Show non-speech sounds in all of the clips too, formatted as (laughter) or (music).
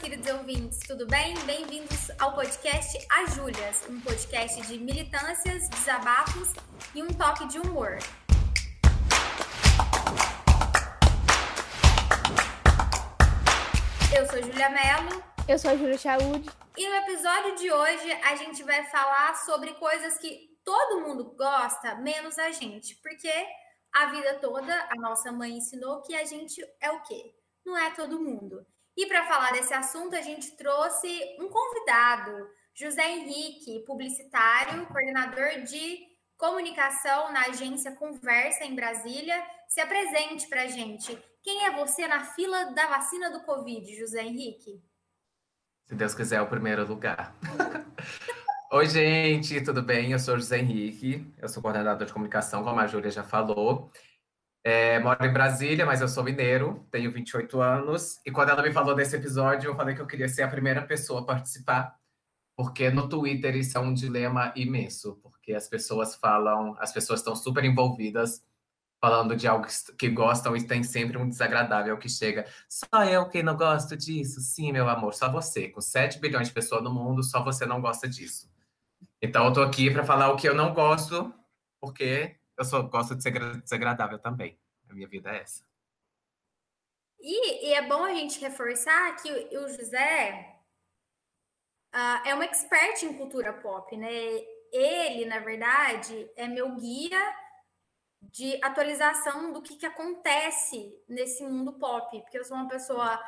queridos ouvintes, tudo bem? Bem-vindos ao podcast A Júlias, um podcast de militâncias, desabafos e um toque de humor. Eu sou Júlia Mello. Eu sou a Júlia Chaud. E no episódio de hoje a gente vai falar sobre coisas que todo mundo gosta, menos a gente. Porque a vida toda a nossa mãe ensinou que a gente é o quê? Não é todo mundo. E para falar desse assunto, a gente trouxe um convidado, José Henrique, publicitário, coordenador de comunicação na agência Conversa em Brasília. Se apresente para a gente. Quem é você na fila da vacina do Covid, José Henrique? Se Deus quiser, é o primeiro lugar. (laughs) Oi, gente, tudo bem? Eu sou José Henrique, eu sou coordenador de comunicação, como a Júlia já falou. É, moro em Brasília, mas eu sou mineiro, tenho 28 anos. E quando ela me falou desse episódio, eu falei que eu queria ser a primeira pessoa a participar, porque no Twitter isso é um dilema imenso, porque as pessoas falam, as pessoas estão super envolvidas falando de algo que gostam e tem sempre um desagradável que chega. Só eu que não gosto disso? Sim, meu amor, só você. Com 7 bilhões de pessoas no mundo, só você não gosta disso. Então eu tô aqui para falar o que eu não gosto, porque eu só gosto de ser desagradável também. A minha vida é essa. E, e é bom a gente reforçar que o, o José uh, é um expert em cultura pop, né? Ele, na verdade, é meu guia de atualização do que, que acontece nesse mundo pop, porque eu sou uma pessoa,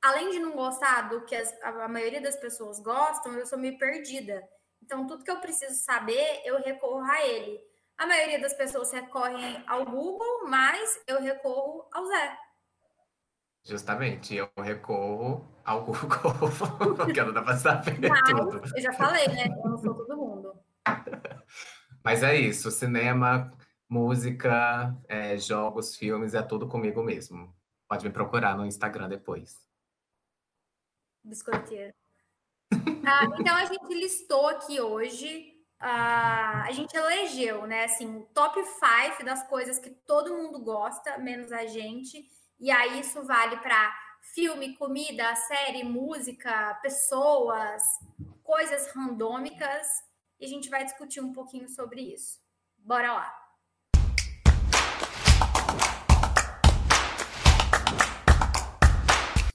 além de não gostar do que as, a maioria das pessoas gostam, eu sou meio perdida. Então, tudo que eu preciso saber, eu recorro a ele. A maioria das pessoas recorrem ao Google, mas eu recorro ao Zé. Justamente, eu recorro ao Google, (laughs) porque não dá para saber mas, tudo. Eu já falei, né? Eu não sou todo mundo. (laughs) Mas é isso, cinema, música, é, jogos, filmes, é tudo comigo mesmo. Pode me procurar no Instagram depois. Biscoiteiro. ah, então a gente listou aqui hoje Uh, a gente elegeu, né, assim, top 5 das coisas que todo mundo gosta, menos a gente. E aí isso vale para filme, comida, série, música, pessoas, coisas randômicas. E a gente vai discutir um pouquinho sobre isso. Bora lá.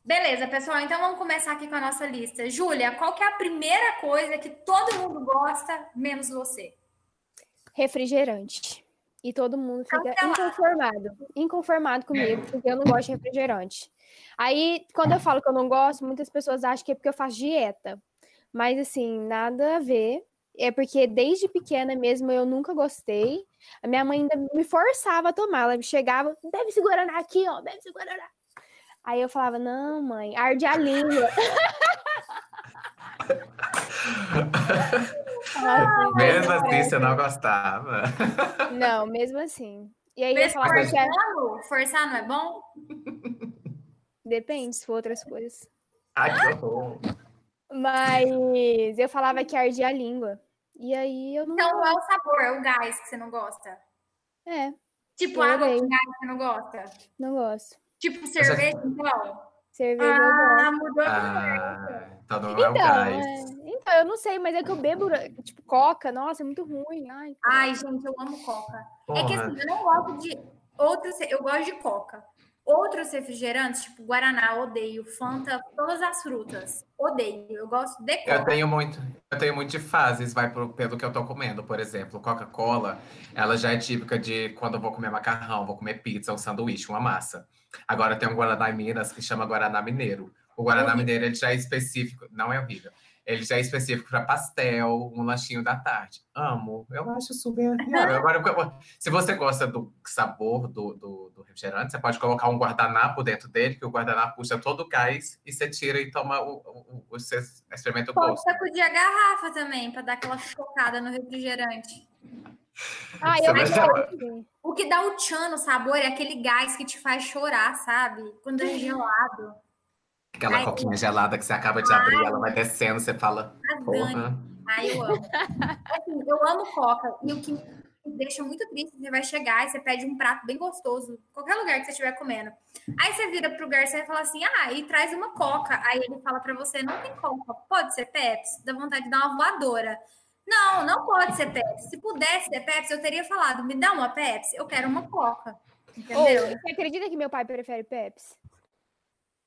Beleza, pessoal. Então vamos começar aqui com a nossa lista. Júlia, qual que é a primeira coisa que todo mundo gosta, menos você? Refrigerante. E todo mundo fica inconformado. Inconformado comigo, porque eu não gosto de refrigerante. Aí, quando eu falo que eu não gosto, muitas pessoas acham que é porque eu faço dieta. Mas, assim, nada a ver. É porque desde pequena mesmo eu nunca gostei. A minha mãe ainda me forçava a tomar. Ela chegava, bebe esse Guaraná aqui, ó, bebe esse Guaraná. Aí eu falava, não, mãe, arde a língua. (laughs) mesmo assim, você não gostava. Não, mesmo assim. E aí eu falava forçar, que forçar não é bom? Depende, se for outras coisas. Ai, que horror. Mas eu falava que ardia a língua. E aí eu não. Então é o sabor, é o gás que você não gosta. É. Tipo, água com gás que você não gosta. Não gosto. Tipo cerveja, então? Cerveja. Ah, mudou ah, então não é o gás. É... Então, eu não sei, mas é que eu bebo, tipo, coca. Nossa, é muito ruim. Ai, Ai gente, eu amo coca. Porra. É que assim, eu não gosto de outras. Eu gosto de coca. Outros refrigerantes, tipo Guaraná, odeio. Fanta, todas as frutas. Odeio. Eu gosto de coca. Eu tenho muito, eu tenho muito de fases, vai pro, pelo que eu tô comendo. Por exemplo, Coca-Cola, ela já é típica de quando eu vou comer macarrão, vou comer pizza, um sanduíche, uma massa. Agora tem um Guaraná em Minas que chama Guaraná Mineiro. O Guaraná Mineiro ele já é específico, não é horrível. Ele já é específico para pastel, um lanchinho da tarde. Amo, eu acho super (laughs) Agora, se você gosta do sabor do, do, do, refrigerante, você pode colocar um guardanapo dentro dele, que o guardanapo puxa todo o gás e você tira e toma o, o, o você experimenta o pode gosto. Pode sacudir a garrafa também, para dar aquela chocada no refrigerante. Ah, eu acho O que dá o tchan no sabor é aquele gás que te faz chorar, sabe? Quando é gelado. Aquela Ai, coquinha gelada que você acaba de abrir, ela vai descendo, você fala. Porra. Ai, eu amo. (laughs) assim, eu amo coca. E o que deixa muito triste. Você vai chegar e você pede um prato bem gostoso, qualquer lugar que você estiver comendo. Aí você vira pro garçom e fala assim: ah, e traz uma coca. Aí ele fala para você: não tem coca, pode ser Pepsi? Dá vontade de dar uma voadora. Não, não pode ser Pepsi. Se pudesse ser Pepsi, eu teria falado: me dá uma Pepsi, eu quero uma coca. Entendeu? você acredita que meu pai prefere Pepsi?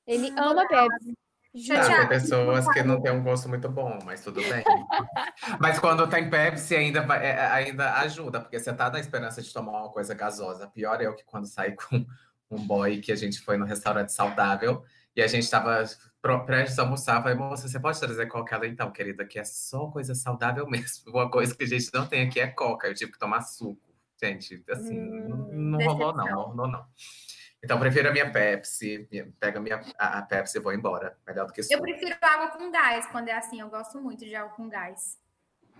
Ele hum, ama Pepsi. Já tem pessoas que não têm um gosto muito bom, mas tudo bem. (laughs) mas quando tem Pepsi, ainda, é, ainda ajuda, porque você tá na esperança de tomar uma coisa gasosa. Pior é o que quando saí com um boy que a gente foi no restaurante saudável e a gente estava prestes a almoçar. Falei, moça, você pode trazer coca? Ela, então, querida, que é só coisa saudável (laughs) mesmo. Uma coisa que a gente não tem aqui é coca. Eu tive que tomar suco. Gente, assim, hum, não, não rolou, não, não rolou, não. Então, prefiro a minha Pepsi, pega a minha a Pepsi e vou embora. Melhor do que suco. Eu prefiro água com gás, quando é assim. Eu gosto muito de água com gás.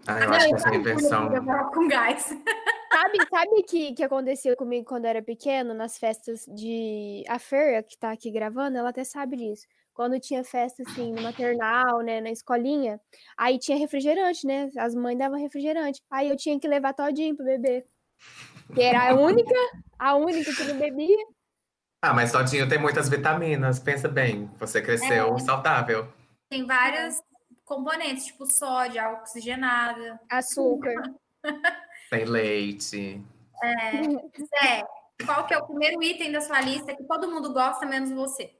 Ah, eu ah, acho que essa inversão... Água com gás. (laughs) Sabe, sabe que que acontecia comigo quando eu era pequeno, nas festas de... A Feira, que tá aqui gravando, ela até sabe disso. Quando tinha festa, assim, no maternal, né, na escolinha, aí tinha refrigerante, né? As mães davam refrigerante. Aí eu tinha que levar todinho pro bebê. Que era a única, a única que não bebia. Ah, mas todinho tem muitas vitaminas. Pensa bem, você cresceu é. saudável. Tem vários componentes, tipo sódio, água oxigenada, açúcar. (laughs) tem leite. É. é. Qual que é o primeiro item da sua lista que todo mundo gosta, menos você?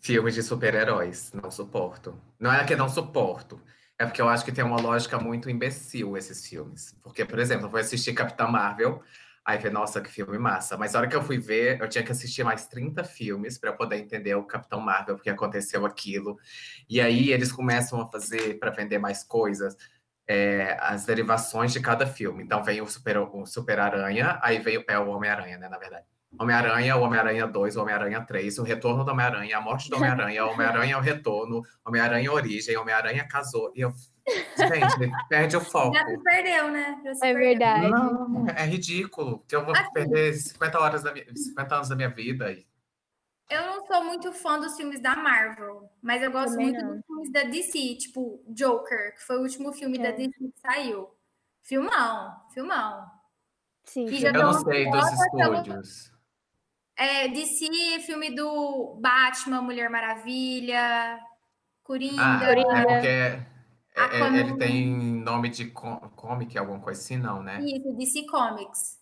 Filmes de super-heróis. Não suporto. Não é que não suporto. É porque eu acho que tem uma lógica muito imbecil esses filmes. Porque, por exemplo, eu vou assistir Capitã Marvel. Aí falei, nossa, que filme massa. Mas a hora que eu fui ver, eu tinha que assistir mais 30 filmes para poder entender o Capitão Marvel, porque aconteceu aquilo. E aí eles começam a fazer, para vender mais coisas, é, as derivações de cada filme. Então vem o Super, o Super Aranha, aí veio é, o Homem-Aranha, né, na verdade. Homem-Aranha, o Homem-Aranha 2, o Homem-Aranha 3, o Retorno do Homem-Aranha, a Morte do (laughs) Homem-Aranha, Homem-Aranha o Retorno, Homem-Aranha Origem, Homem-Aranha Casou. E eu Gente, perde o (laughs) foco. Já se perdeu, né? Se é perdeu. verdade. Não, é ridículo. Que eu vou assim, perder 50, horas da minha, 50 anos da minha vida. aí. Eu não sou muito fã dos filmes da Marvel, mas eu gosto Também muito não. dos filmes da DC, tipo Joker, que foi o último filme é. da DC que saiu. Filmão, filmão. Sim. eu não sei dos estúdios. É, DC, filme do Batman, Mulher Maravilha, Coringa. Ah, é porque é, é ele tem nome de comic, alguma coisa assim, não, né? Isso, DC Comics.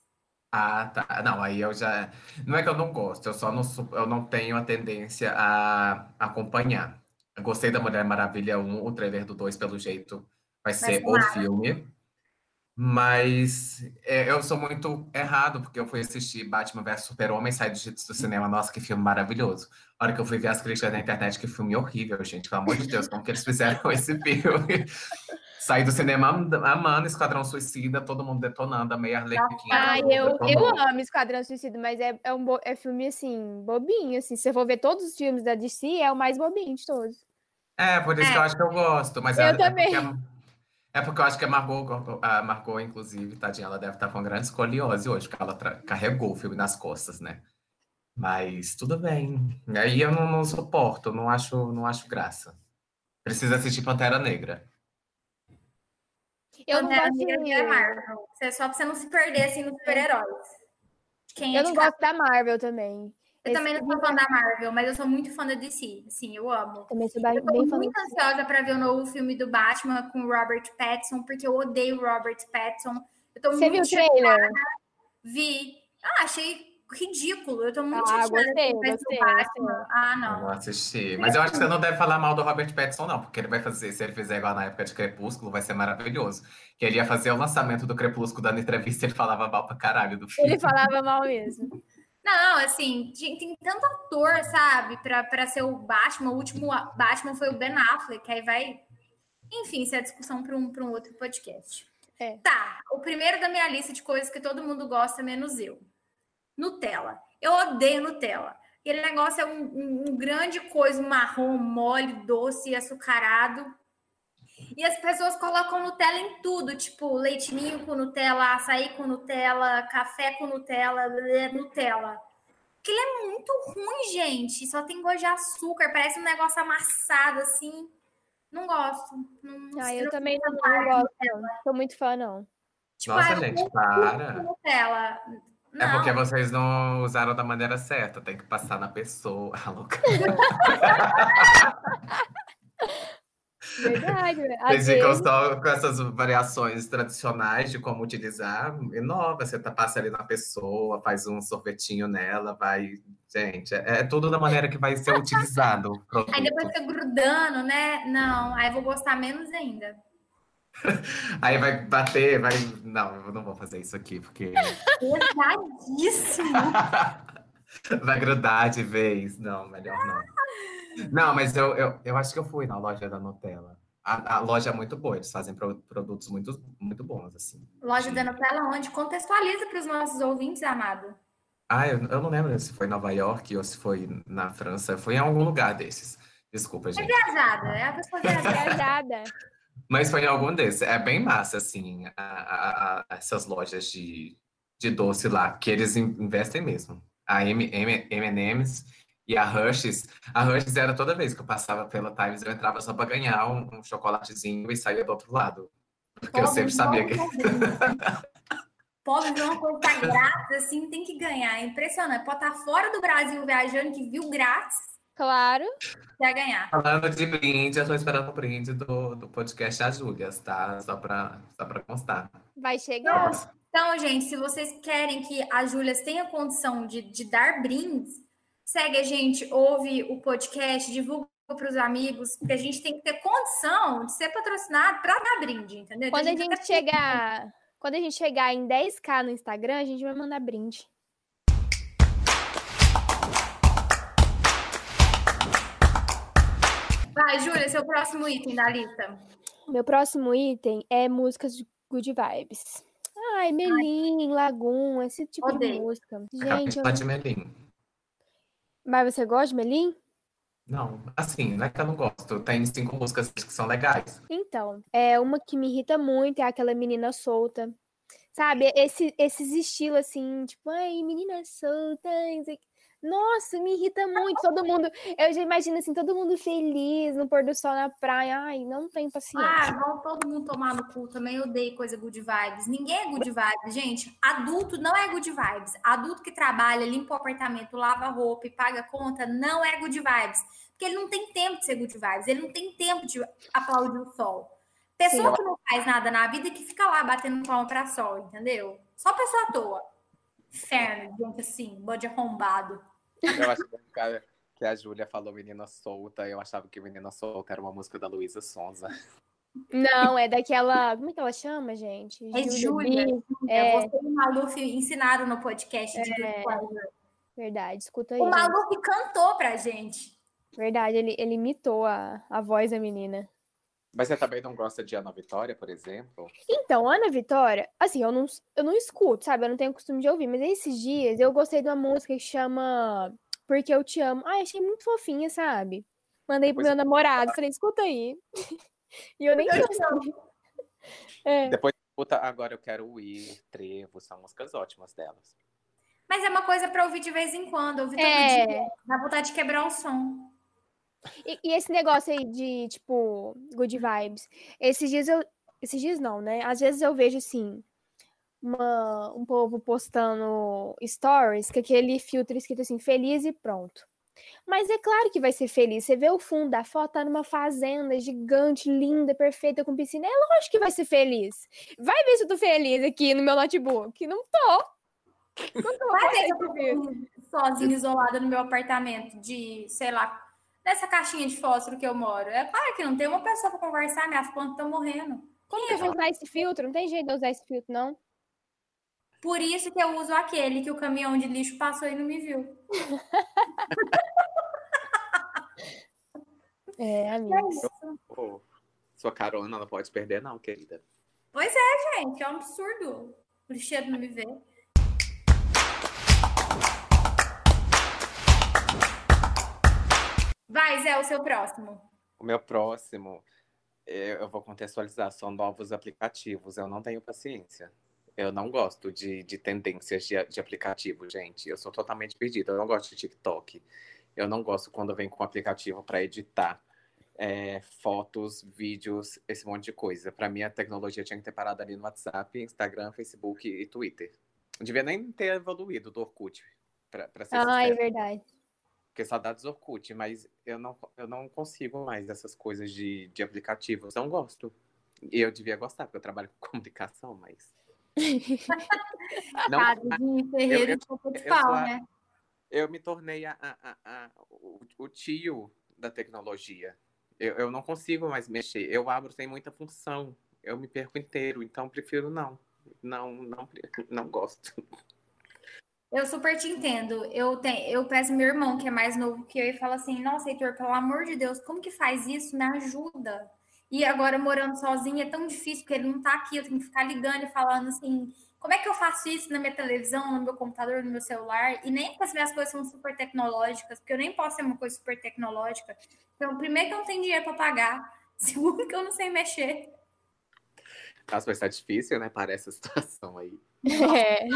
Ah, tá. Não, aí eu já. Não é que eu não gosto, eu só não, eu não tenho a tendência a acompanhar. Eu gostei da Mulher Maravilha 1, o trailer do 2, pelo jeito, vai ser o filme. Mas é, eu sou muito errado, porque eu fui assistir Batman vs Super-Homem, saí do, do cinema, nossa, que filme maravilhoso. A hora que eu fui ver as críticas na internet, que filme horrível, gente, pelo amor de Deus, como que eles fizeram esse filme? (laughs) Saí do cinema amando Esquadrão Suicida, todo mundo detonando, a meia arlequinha. Ah, eu, eu amo Esquadrão Suicida, mas é, é um é filme, assim, bobinho, assim. Se você for ver todos os filmes da DC, é o mais bobinho de todos. É, por isso é. que eu acho que eu gosto. Mas eu é, também. É porque, é porque eu acho que a Margot, a Margot, inclusive, tadinha, ela deve estar com uma grande escoliose hoje, porque ela carregou o filme nas costas, né? Mas tudo bem. Aí eu não, não suporto, não acho, não acho graça. Precisa assistir Pantera Negra. Eu Pantera não gosto de... é Marvel. É só pra você não se perder assim nos super-heróis. eu não gosto da Marvel também. Eu Esse também não sou fã da Marvel, mas eu sou muito fã da DC. Sim, eu amo. Também sou bem, eu tô muito ansiosa para ver o novo filme do Batman com o Robert Pattinson, porque eu odeio Robert Pattinson. Eu tô Você muito viu o trailer? Vi. Ah, achei ridículo. Eu tô muito ah, gostei, gostei, Ah, não. Eu vou assistir. Mas eu acho que você não deve falar mal do Robert Pattinson, não, porque ele vai fazer, se ele fizer igual na época de Crepúsculo, vai ser maravilhoso. Que ele ia fazer o lançamento do Crepúsculo dando entrevista, ele falava mal pra caralho do filme. Ele falava mal mesmo. Não, assim, tem tanto ator, sabe, pra, pra ser o Batman. O último Batman foi o Ben Affleck, aí vai. Enfim, isso é discussão para um, um outro podcast. É. Tá, o primeiro da minha lista de coisas que todo mundo gosta, menos eu. Nutella. Eu odeio Nutella. Aquele negócio é um, um, um grande coisa, marrom, mole, doce, açucarado. E as pessoas colocam Nutella em tudo, tipo leitinho com Nutella, açaí com Nutella, café com Nutella, Nutella. Aquilo é muito ruim, gente. Só tem gosto de açúcar, parece um negócio amassado assim. Não gosto. Não, ah, eu também não, não gosto. Não sou muito fã, não. Tipo, Nossa, gente, para. Nutella. É porque vocês não usaram da maneira certa, tem que passar na pessoa. (laughs) Louca. (laughs) Verdade. Ficam vezes... só com essas variações tradicionais de como utilizar. Inova, você tá, passa ali na pessoa, faz um sorvetinho nela, vai. Gente, é, é tudo da maneira que vai ser utilizado. (laughs) aí depois fica grudando, né? Não, aí vou gostar menos ainda. (laughs) Aí vai bater, vai. Não, eu não vou fazer isso aqui, porque. Pesadíssimo! (laughs) vai grudar de vez. Não, melhor não. Não, mas eu, eu, eu acho que eu fui na loja da Nutella. A, a loja é muito boa, eles fazem pro, produtos muito, muito bons, assim. Loja da Nutella, onde? Contextualiza para os nossos ouvintes, amado. Ah, eu, eu não lembro se foi em Nova York ou se foi na França. Foi em algum lugar desses. Desculpa, é gente. É viajada, é a pessoa (laughs) viajada. Mas foi em algum desses. É bem massa, assim, a, a, a, essas lojas de, de doce lá, que eles investem mesmo. A M&M's e a Hershey's. A Hershey's era toda vez que eu passava pela Times, eu entrava só para ganhar um, um, chocolatezinho e saía do outro lado. Porque Pobre eu sempre sabia que... Pobre ver uma coisa tá grátis, assim, tem que ganhar. É impressionante. Pode estar tá fora do Brasil viajando, que viu grátis, Claro. Vai ganhar. Falando de brinde, eu tô esperando o brinde do, do podcast A Júlia, tá? Só pra, só pra constar. Vai chegar. Então, gente, se vocês querem que a Júlia tenha condição de, de dar brindes, segue a gente, ouve o podcast, divulga para os amigos, porque a gente tem que ter condição de ser patrocinado para dar brinde, entendeu? Quando então, a gente, a gente chegar, quando a gente chegar em 10k no Instagram, a gente vai mandar brinde. Vai, Júlia, seu próximo item da lista. Meu próximo item é músicas de good vibes. Ai, Melim, Lagoon, esse tipo Odeio. de música. Gente, eu... de Melim. Mas você gosta de Melim? Não, assim, não é que eu não gosto. Tem cinco músicas que são legais. Então, é uma que me irrita muito é aquela menina solta. Sabe, esse, esses estilos assim, tipo, ai, menina solta, nossa, me irrita muito. Todo mundo. Eu já imagino assim, todo mundo feliz no pôr do sol na praia. Ai, não tem paciência. Ah, vão todo mundo tomar no cu. Também odeio coisa good vibes. Ninguém é good vibes, gente. Adulto não é good vibes. Adulto que trabalha, limpa o apartamento, lava roupa e paga conta, não é good vibes. Porque ele não tem tempo de ser good vibes. Ele não tem tempo de aplaudir o sol. Pessoa Sim. que não faz nada na vida e que fica lá batendo palma pra sol, entendeu? Só pessoa à toa. Inferno, gente assim, bode arrombado. Eu acho que a Júlia falou Menina Solta. Eu achava que Menina Solta era uma música da Luísa Sonza. Não, é daquela. Como é que ela chama, gente? É Júlia. É. Você e o Maluf ensinaram no podcast de é. Verdade, escuta aí. O Maluf cantou pra gente. Verdade, ele, ele imitou a, a voz da menina. Mas você também não gosta de Ana Vitória, por exemplo? Então, Ana Vitória, assim, eu não, eu não escuto, sabe? Eu não tenho costume de ouvir, mas esses dias eu gostei de uma música que chama Porque Eu Te Amo. Ai, achei muito fofinha, sabe? Mandei pro Depois meu namorado, falei, escuta aí. (laughs) e eu nem sei. (laughs) É. Depois escuta, agora eu quero ir, trevo, são músicas ótimas delas. Mas é uma coisa para ouvir de vez em quando, ouvir todo é... dia. Dá vontade de quebrar o som. E, e, esse negócio aí de, tipo, good vibes. Esses dias eu. Esses dias não, né? Às vezes eu vejo assim. Uma, um povo postando stories com aquele filtro escrito assim, feliz e pronto. Mas é claro que vai ser feliz. Você vê o fundo da foto, tá numa fazenda gigante, linda, perfeita, com piscina. É lógico que vai ser feliz. Vai ver se eu tô feliz aqui no meu notebook. Não tô. Não tô. Vai ver se eu tô sozinha, isolada no meu apartamento de, sei lá, nessa caixinha de fósforo que eu moro. É claro que não tem uma pessoa para conversar, minhas plantas estão morrendo. Como que eu vou usar esse filtro? Não tem jeito de usar esse filtro, não. Por isso que eu uso aquele que o caminhão de lixo passou e não me viu. (laughs) é, amiga. É sua carona não pode perder, não, querida. Pois é, gente. É um absurdo. O lixeiro não me vê. Vai, Zé, o seu próximo. O meu próximo, é, eu vou contextualizar, são novos aplicativos. Eu não tenho paciência. Eu não gosto de, de tendências de, de aplicativo, gente. Eu sou totalmente perdida. Eu não gosto de TikTok. Eu não gosto quando vem com aplicativo para editar. é, fotos, vídeos, esse monte de coisa. Para mim, a tecnologia tinha que ter parado ali no WhatsApp, Instagram, Facebook e Twitter. Não devia nem ter evoluído do Orkut, pra, pra ser Ah, sincero. é verdade. Porque saudades Orkut, mas eu não, eu não consigo mais dessas coisas de, de aplicativos. Não gosto. Eu devia gostar, porque eu trabalho com (laughs) comunicação, mas. não, (laughs) Casa de ferreiro eu- de eu pau, sou a- né? eu me tornei a, a- a- a- o, o tio da tecnologia. Eu, eu não consigo mais mexer. Eu abro sem muita função. Eu me perco inteiro, então prefiro não. Não, não, não gosto. (laughs) Eu super te entendo. Eu tenho, eu peço meu irmão, que é mais novo que eu, e falo assim: Nossa, Heitor, pelo amor de Deus, como que faz isso? Me ajuda. E agora, morando sozinha, é tão difícil, porque ele não tá aqui, eu tenho que ficar ligando e falando assim: Como é que eu faço isso na minha televisão, no meu computador, no meu celular? E nem as minhas coisas são super tecnológicas, porque eu nem posso ser uma coisa super tecnológica. Então, primeiro que eu não tenho dinheiro para pagar, (laughs) segundo que eu não sei mexer. Nossa, mas tá difícil, né? Para essa situação aí. É.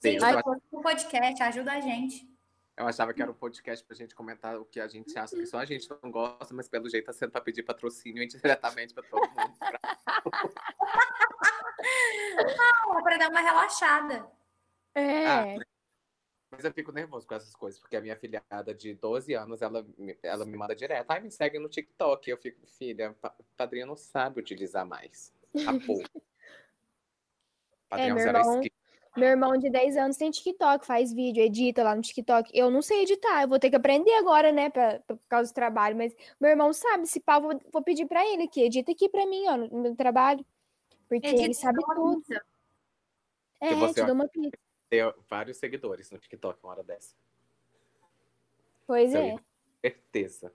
Sim, eu ach- tô com podcast, ajuda a gente. eu achava que era um podcast pra gente comentar o que a gente acha que só a gente não gosta, mas pelo jeito tá sendo pra pedir patrocínio indiretamente pra todo mundo. Não, para dar uma relaxada. É. Ah, Mas eu fico nervoso com essas coisas, porque a minha filhada de 12 anos, ela, me- ela me manda direto. Ai, me segue no TikTok. Eu fico, filha, pa- padrinho não sabe utilizar mais. A pouco. (laughs) Padrinho meu zero irmão- esquerda. Meu irmão de 10 anos tem TikTok, faz vídeo, edita lá no TikTok. Eu não sei editar, eu vou ter que aprender agora, né, pra, pra- por causa do trabalho. Mas meu irmão sabe, se pau, vou, vou pedir pra ele aqui, edita aqui pra mim, ó, no meu trabalho. Porque Edita ele sabe uma tudo. pizza. É, você te dou uma pizza. Tem vários seguidores no TikTok uma hora dessa. Pois Então, é. Certeza.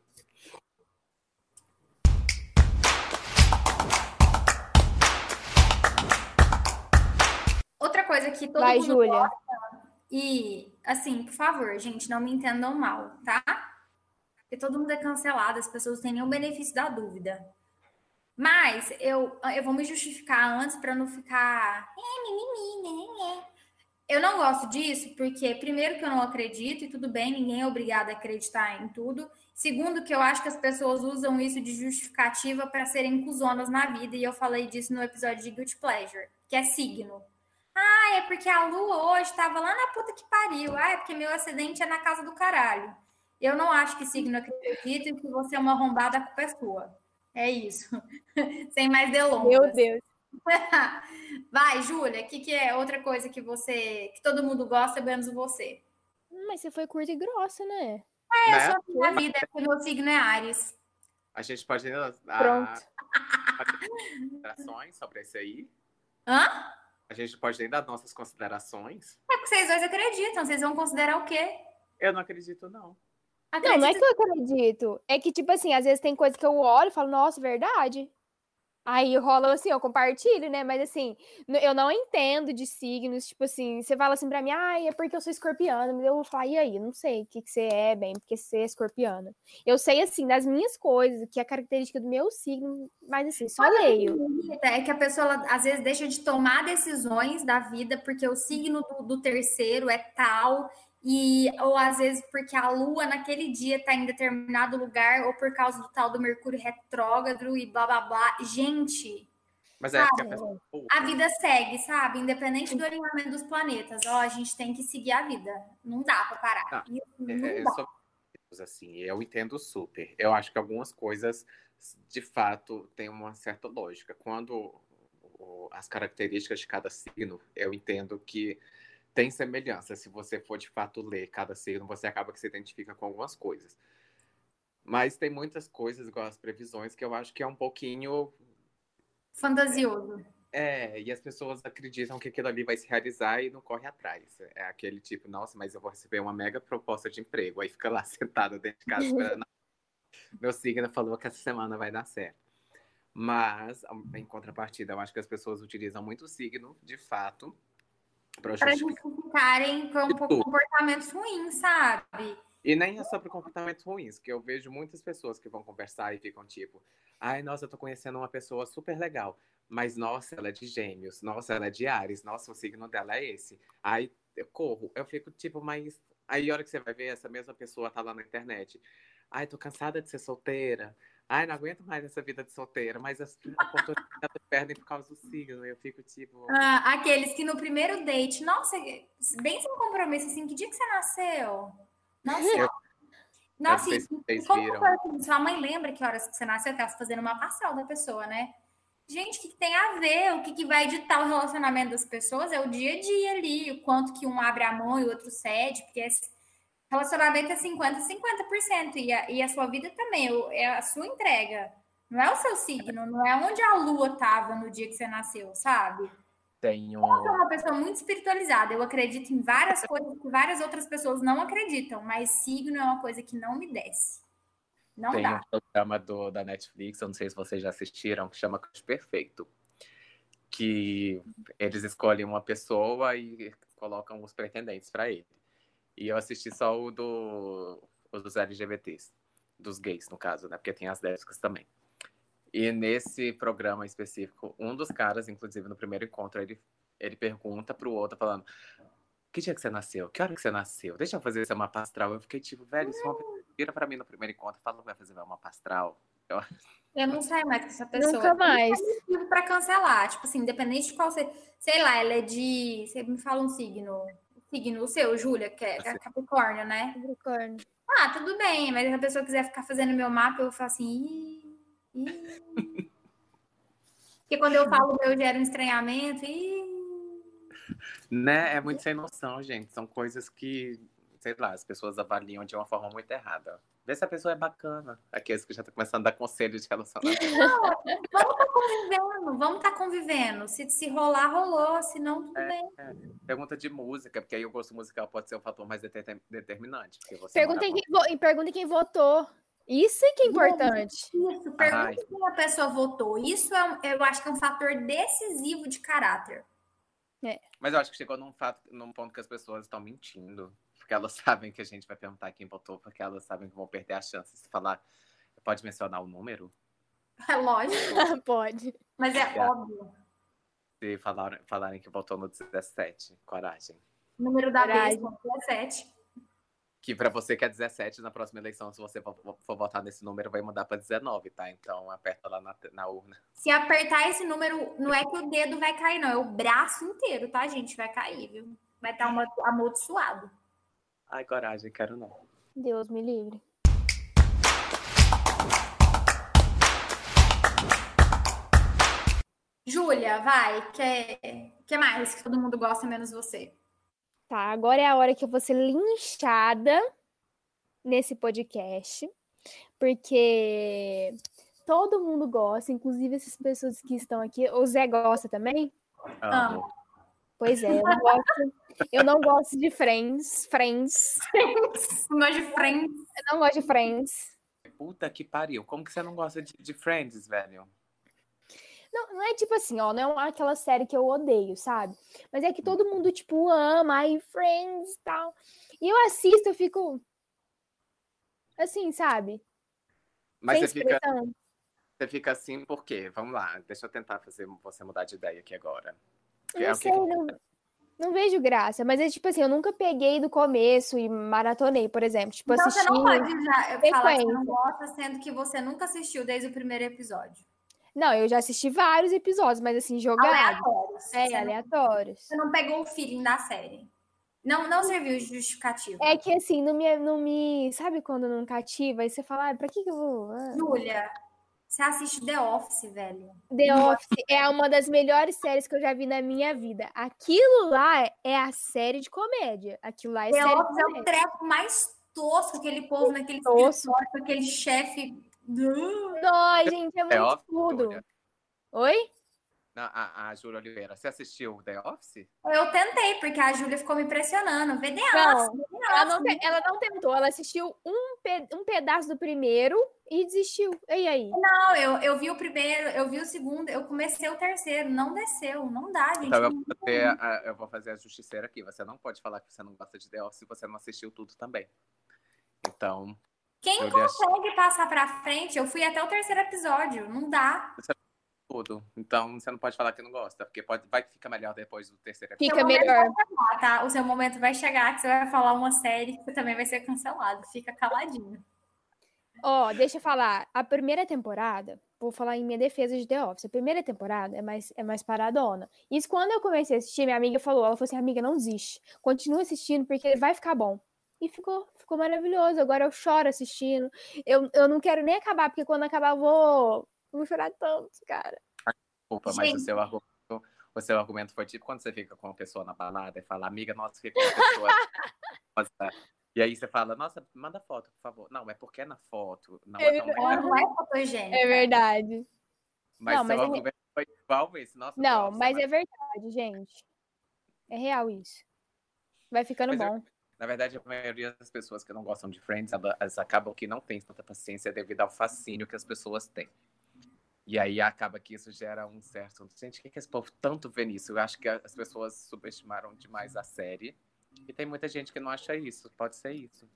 Outra coisa que todo Vai, mundo Júlia. gosta, e assim, por favor, gente, não me entendam mal, tá? Porque todo mundo é cancelado, as pessoas não têm nenhum benefício da dúvida. Mas eu, eu vou me justificar antes para não ficar. "É, né, né". Eu não gosto disso porque, primeiro, que eu não acredito, e tudo bem, ninguém é obrigado a acreditar em tudo. Segundo, que eu acho que as pessoas usam isso de justificativa para serem cuzonas na vida, e eu falei disso no episódio de Guilty Pleasure, que é signo. Ah, é porque a lua hoje estava lá na puta que pariu. Ah, é porque meu acidente é na casa do caralho. Eu não acho que signo acredita e que você é uma arrombada, a culpa é sua. É isso. (laughs) Sem mais delongas. Meu Deus. (laughs) Vai, Júlia, o que, que é outra coisa que você, que todo mundo gosta, menos você? Hum, Mas você foi curta e grossa, né? É, Né? só que minha vida, é porque meu signo é Ares. A gente pode ir a- Pronto. (laughs) sobre isso aí. Hã? A gente pode ir dar nossas considerações. É porque vocês dois acreditam. Vocês vão considerar o quê? Eu não acredito, não. Não, não é que eu acredito. É que, tipo assim, às vezes tem coisa que eu olho e falo, nossa, verdade. Aí rola assim, eu compartilho, né? Mas assim, eu não entendo de signos. Tipo assim, você fala assim pra mim, ai, é porque eu sou escorpiana. Mas eu vou falar, e aí? Não sei o que, que você é, bem, porque você é escorpiana. Eu sei, assim, das minhas coisas, que é a característica do meu signo, mas assim, só leio. É que a pessoa, às vezes, deixa de tomar decisões da vida porque o signo do, do terceiro é tal, e ou às vezes porque a lua naquele dia está em determinado lugar, ou por causa do tal do Mercúrio retrógrado e blá blá blá. Gente, Mas é porque a pessoa. a vida segue, sabe? Independente do alinhamento dos planetas. Ó, a gente tem que seguir a vida. Não dá para parar. Ah, Isso É, não é dá. sobre Deus, assim, eu entendo super. Eu acho que algumas coisas, de fato, têm uma certa lógica. Quando as características de cada signo, eu entendo que tem semelhança. Se você for de fato ler cada signo, você acaba que se identifica com algumas coisas. Mas tem muitas coisas, igual as previsões, que eu acho que é um pouquinho Fantasioso. é, e as pessoas acreditam que aquilo ali vai se realizar e não corre atrás. É aquele tipo, nossa, mas eu vou receber uma mega proposta de emprego. Aí fica lá (laughs) sentada dentro de casa esperando. Meu signo falou que essa semana vai dar certo. Mas, em contrapartida, eu acho que as pessoas utilizam muito o signo, de fato, para Para justificar. justificarem com um comportamentos ruins, sabe? E nem é só para comportamentos ruins, que eu vejo muitas pessoas que vão conversar e ficam tipo, ai, nossa, eu tô conhecendo uma pessoa super legal, mas nossa, ela é de gêmeos, nossa, ela é de Ares, nossa, o signo dela é esse. Aí eu corro, eu fico tipo, mas. Aí a hora que você vai ver, essa mesma pessoa tá lá na internet. Ai, tô cansada de ser solteira. Ai, não aguento mais essa vida de solteira, mas as oportunidades perdem por causa do signo. Eu fico tipo. Ah, aqueles que no primeiro date, nossa, bem sem compromisso, assim, que dia que você nasceu? Nossa, eu, nossa, e, como sua mãe lembra que horas que você nasceu, que ela fazendo uma parcela da pessoa, né? Gente, o que, que tem a ver? O que, que vai editar o relacionamento das pessoas é o dia a dia ali, o quanto que um abre a mão e o outro cede, porque esse relacionamento é 50%, 50%, e a, e a sua vida também, é a sua entrega. Não é o seu signo, não é onde a lua estava no dia que você nasceu, sabe? Tenho. Eu sou uma pessoa muito espiritualizada. Eu acredito em várias coisas que várias outras pessoas não acreditam, mas signo é uma coisa que não me desce. Não Tem dá. um programa do, da Netflix, eu não sei se vocês já assistiram, que chama Cruz Perfeito. Que eles escolhem uma pessoa e colocam os pretendentes para ele. E eu assisti só o do, dos LGBTs, dos gays, no caso, né? Porque tem as lésbicas também. E nesse programa específico, um dos caras, inclusive no primeiro encontro, ele, ele pergunta pro outro, falando: Que dia que você nasceu? Que hora que você nasceu? Deixa eu fazer esse mapa astral. Eu fiquei tipo, velho, se uma pessoa vira pra mim no primeiro encontro e fala que vai fazer uma mapa astral. Eu... eu não saio mais com essa pessoa. Nunca mais. Eu pra cancelar. Tipo assim, independente de qual você. Sei lá, ela é de. Você me fala um signo. Signo, o seu, Júlia, que é, é Capricórnio, né? Capricórnio. Ah, tudo bem, mas se a pessoa quiser ficar fazendo meu mapa, eu falar assim. Ih (laughs) porque quando eu falo meu gera um estranhamento e. Né? É muito sem noção, gente. São coisas que, sei lá, as pessoas avaliam de uma forma muito errada. Vê se a pessoa é bacana. Aqueles que já estão começando a dar conselho de relacionamento. Não, (laughs) vamos estar tá convivendo, vamos estar tá convivendo. Se, se rolar, rolou, se não, tudo é, bem. É. Pergunta de música, porque aí o gosto musical pode ser um fator mais determinante. Pergunta quem, pergunta quem votou. Isso é que é importante. Isso, pergunta quem a pessoa votou. Isso é, eu acho que é um fator decisivo de caráter. É. Mas eu acho que chegou num, fato, num ponto que as pessoas estão mentindo. Porque elas (laughs) sabem que a gente vai perguntar quem votou, porque elas sabem que vão perder a chance. Se falar, pode mencionar o número? É lógico. (laughs) pode. Mas é, é. óbvio. Se falarem, falarem que votou no 17, coragem. O número da vez, 17 que para você que é 17 na próxima eleição, se você for, for votar nesse número, vai mudar para 19, tá? Então aperta lá na, na, urna. Se apertar esse número, não é que o dedo vai cair, não, é o braço inteiro, tá, gente? Vai cair, viu? Vai estar tá amaldiçoado. Ai, coragem, quero não. Deus me livre. Júlia, vai, que, que mais que todo mundo gosta menos você? Tá, agora é a hora que eu vou ser linchada nesse podcast, porque todo mundo gosta, inclusive essas pessoas que estão aqui. O Zé gosta também? Amo. Pois é, eu não gosto, eu não gosto de Friends. Friends. Não gosto de Friends. Eu não gosto de Friends. Puta que pariu. Como que você não gosta de, de Friends, velho? Não, não é tipo assim, ó, não é aquela série que eu odeio, sabe? Mas é que todo mundo, tipo, ama, aí Friends e tal. E eu assisto, eu fico. Assim, sabe? Mas você fica, você fica assim por quê? Vamos lá, deixa eu tentar fazer você mudar de ideia aqui agora. Eu não é sei, que... não, não vejo graça, mas é tipo assim, eu nunca peguei do começo e maratonei, por exemplo. Tipo, então assisti... você não pode já falar que não gosta, sendo que você nunca assistiu desde o primeiro episódio. Não, eu já assisti vários episódios, mas assim, jogados. Aleatórios. É, você aleatórios. Não, você não pegou o feeling da série. Não, não serviu de justificativo. É que assim, não me, não me. Sabe quando não cativa? Aí você fala, ah, pra que, que eu vou. Ah. Júlia, você assiste The Office, velho. The Office é uma das melhores séries que eu já vi na minha vida. Aquilo lá é a série de comédia. Aquilo lá é The série Office é o treco mais tosco, aquele povo naquele tosco. aquele chefe Dói, gente, é, é muito tudo. Oi? A, a Júlia Oliveira, você assistiu The Office? Eu tentei, porque a Júlia ficou me pressionando. Vê The Office. Não, ela, não ela não tentou, ela assistiu um, pe, um pedaço do primeiro e desistiu. E aí? Não, eu, eu vi o primeiro, eu vi o segundo, eu comecei o terceiro, não desceu, não dá, gente. Então eu vou, fazer a, eu vou fazer a justiceira aqui. Você não pode falar que você não gosta de The Office se você não assistiu tudo também. Então, quem consegue passar para frente? Eu fui até o terceiro episódio, não dá. Tudo. Então você não pode falar que não gosta, porque pode, vai que fica melhor depois do terceiro episódio. Fica melhor. Chegar, tá? O seu momento vai chegar que você vai falar uma série que você também vai ser cancelado. Fica caladinho. Ó, deixa eu falar. A primeira temporada, vou falar em minha defesa de The Office. A primeira temporada é mais, é mais paradona. Isso quando eu comecei a assistir, minha amiga falou, ela falou assim, amiga, não desiste. Continua assistindo porque vai ficar bom. E ficou, ficou maravilhoso. Agora eu choro assistindo. Eu, eu não quero nem acabar, porque quando acabar eu vou, vou chorar tanto, cara. Desculpa, mas o seu argumento o seu argumento foi tipo quando você fica com uma pessoa na balada e fala, amiga, nossa, fica com uma pessoa. nossa. E aí você fala, nossa, manda foto, por favor. Não, é porque é na foto. Não é, é tão legal. Não é fotogênica. É verdade. Mas Não, seu mas é- argumento foi igual esse. Nossa, Não, nossa, mas é verdade, gente. É real isso. Vai ficando Mas eu- bom. Na verdade, a maioria das pessoas que não gostam de Friends, elas acabam que não têm tanta paciência devido ao fascínio que as pessoas têm. E aí acaba que isso gera um certo. Gente, o que, que esse povo tanto vê nisso? Eu acho que as pessoas subestimaram demais a série. E tem muita gente que não acha isso. Pode ser isso.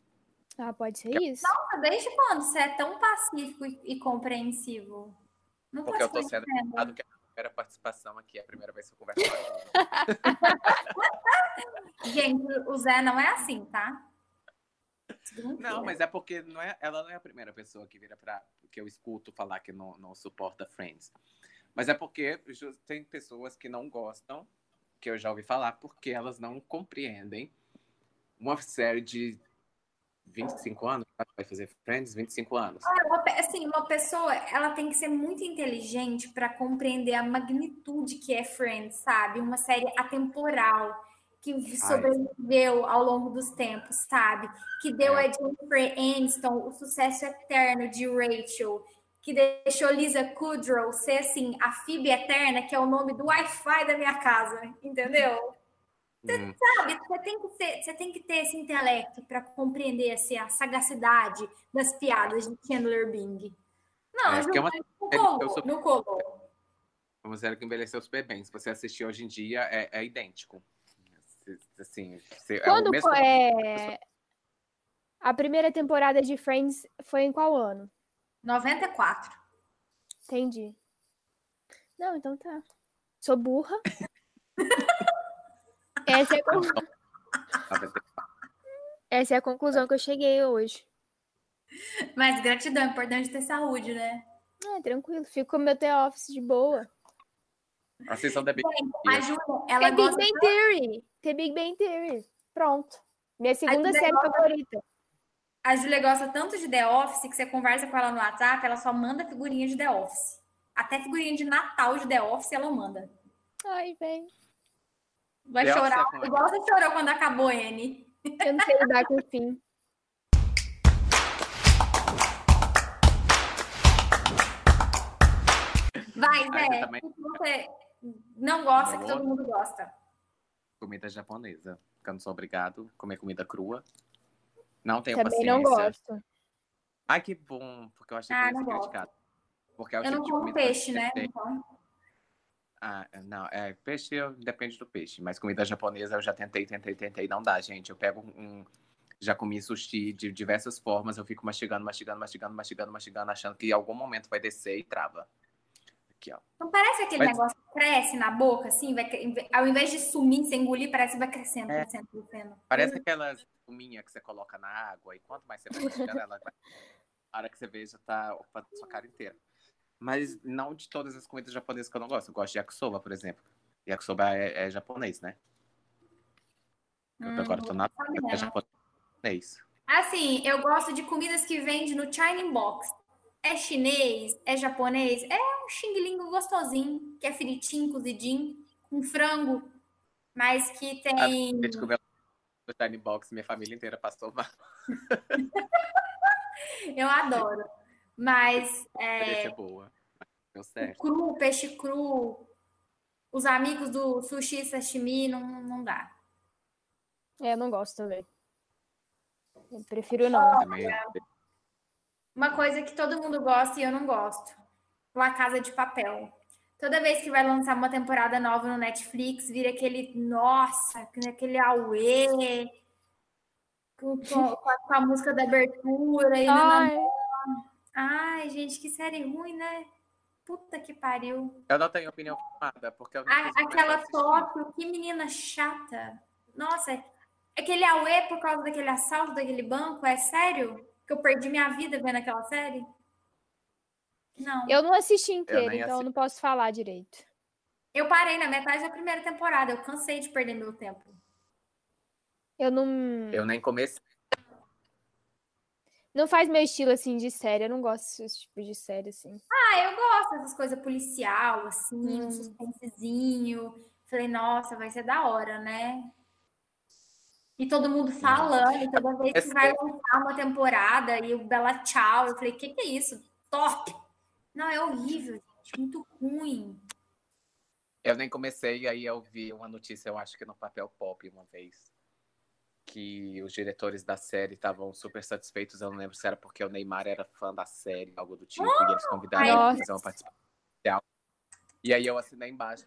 Ah, pode ser Que- isso. Nossa, Desde quando você é tão pacífico e, e compreensivo? Não Porque eu tô sendo educado que é a primeira participação aqui, é a primeira vez que eu converso com a (laughs) Gente, o Zé não é assim, tá? Não, mas é porque não é, ela não é a primeira pessoa que vira para que eu escuto falar que não, não suporta Friends. Mas é porque tem pessoas que não gostam, que eu já ouvi falar, porque elas não compreendem uma série de 25 anos, vai fazer Friends 25 anos. Uma pe- assim, uma pessoa, ela tem que ser muito inteligente para compreender a magnitude que é Friends, sabe? Uma série atemporal que sobreviveu ao longo dos tempos, sabe? Que deu É. a Jennifer Aniston o sucesso eterno de Rachel, que deixou Lisa Kudrow ser assim a Phoebe eterna, que é o nome do Wi-Fi da minha casa, entendeu? Hum, Sabe, você tem que ter, você tem que ter esse intelecto para compreender assim, a sagacidade das piadas de Chandler Bing. Não, É, Ju, é uma não colou, não colou. uma série que envelheceu super bem. Se você assistir hoje em dia, é, é idêntico. Assim, se- é o Quando mesmo- é... a primeira temporada de Friends foi em qual ano? 94. Entendi. Não, então tá. Sou burra. (laughs) Essa é, a Essa é a conclusão que eu cheguei hoje. Mas gratidão, é importante ter saúde, né? É, tranquilo. Fico com meu The Office de boa. Assistam The Big A Júlia, ela Big gosta Bang Theory. Tem Big Bang Theory. Pronto. Minha segunda série gosta- favorita. A Júlia gosta tanto de The Office que você conversa com ela no WhatsApp, ela só manda figurinha de The Office. Até figurinha de Natal de The Office ela manda. Ai, velho. Vai The chorar, é igual você chorou quando acabou N. Eu não sei lidar com o fim. Vai, Zé. eu também- você não gosta, que Não todo mundo gosta. comida japonesa. Porque eu não sou obrigado a comer comida crua. Não tenho Também paciência. não gosto. Ai, que bom, porque eu achei Ah, que não eu criticado. Porque é o Eu tipo não de como comida peixe, né? tem- Então, Ah, não, é, peixe eu- depende do peixe, mas comida japonesa eu já tentei, tentei, tentei, não dá, gente. Eu pego um. Já comi sushi de diversas formas, eu fico mastigando, mastigando, mastigando, mastigando, mastigando, achando que em algum momento vai descer e trava. Aqui, ó. não parece aquele Mas- negócio que cresce na boca, assim? Vai, ao invés de sumir, você engolir, parece que vai crescendo, É. crescendo, crescendo. Parece aquelas espuminha que você coloca na água e quanto mais você vai ela vai. A hora que você vê, já tá ocupando sua cara inteira. Mas não de todas as comidas japonesas que eu não gosto. Eu gosto de yakisoba, por exemplo. Yakisoba é, é japonês, né? Eu Hum, agora tô na é japonês. Assim, eu gosto de comidas que vende no China Box. É chinês, é japonês, é um xing-lingo gostosinho, que é fritinho, cozidinho, com frango, mas que tem. Desde que eu vi o Tiny Box, minha família inteira passou mal. (laughs) Eu adoro. Mas é, ser boa. Deu certo. cru, peixe cru, os amigos do sushi e sashimi, não, não dá. É, eu não gosto também. Eu prefiro não. Também Uma coisa que todo mundo gosta e eu não gosto. La Casa de Papel. Toda vez que vai lançar uma temporada nova no Netflix, vira aquele, nossa, aquele auê, com, com- com a, com a música da abertura. E. Ai, Ai, gente, que série ruim, né? Puta que pariu. Eu não tenho opinião formada, porque eu não A- aquela. Tóquio, que menina chata. Nossa, aquele auê por causa daquele assalto daquele banco, é sério? Que que eu perdi minha vida vendo aquela série? Não. Eu não assisti inteira, então eu não posso falar direito. Eu parei na metade da primeira temporada, eu cansei de perder meu tempo. Eu não. Eu nem comecei. Não faz meu estilo assim de série, eu não gosto desse tipo de série assim. Ah, eu gosto dessas coisas policial, assim, hum. um suspensezinho. Falei, nossa, vai ser da hora, né? E todo mundo falando, toda vez que vai lançar uma temporada e o Bela Tchau, eu falei, o que, que é isso? Top! Não, é horrível, gente, muito ruim. Eu nem comecei, aí eu vi uma notícia, eu acho que no Papel Pop, uma vez, que os diretores da série estavam super satisfeitos. Eu não lembro se era porque o Neymar era fã da série, algo do tipo, oh, e eles convidaram ele para fazer uma participação. E aí eu assinei embaixo.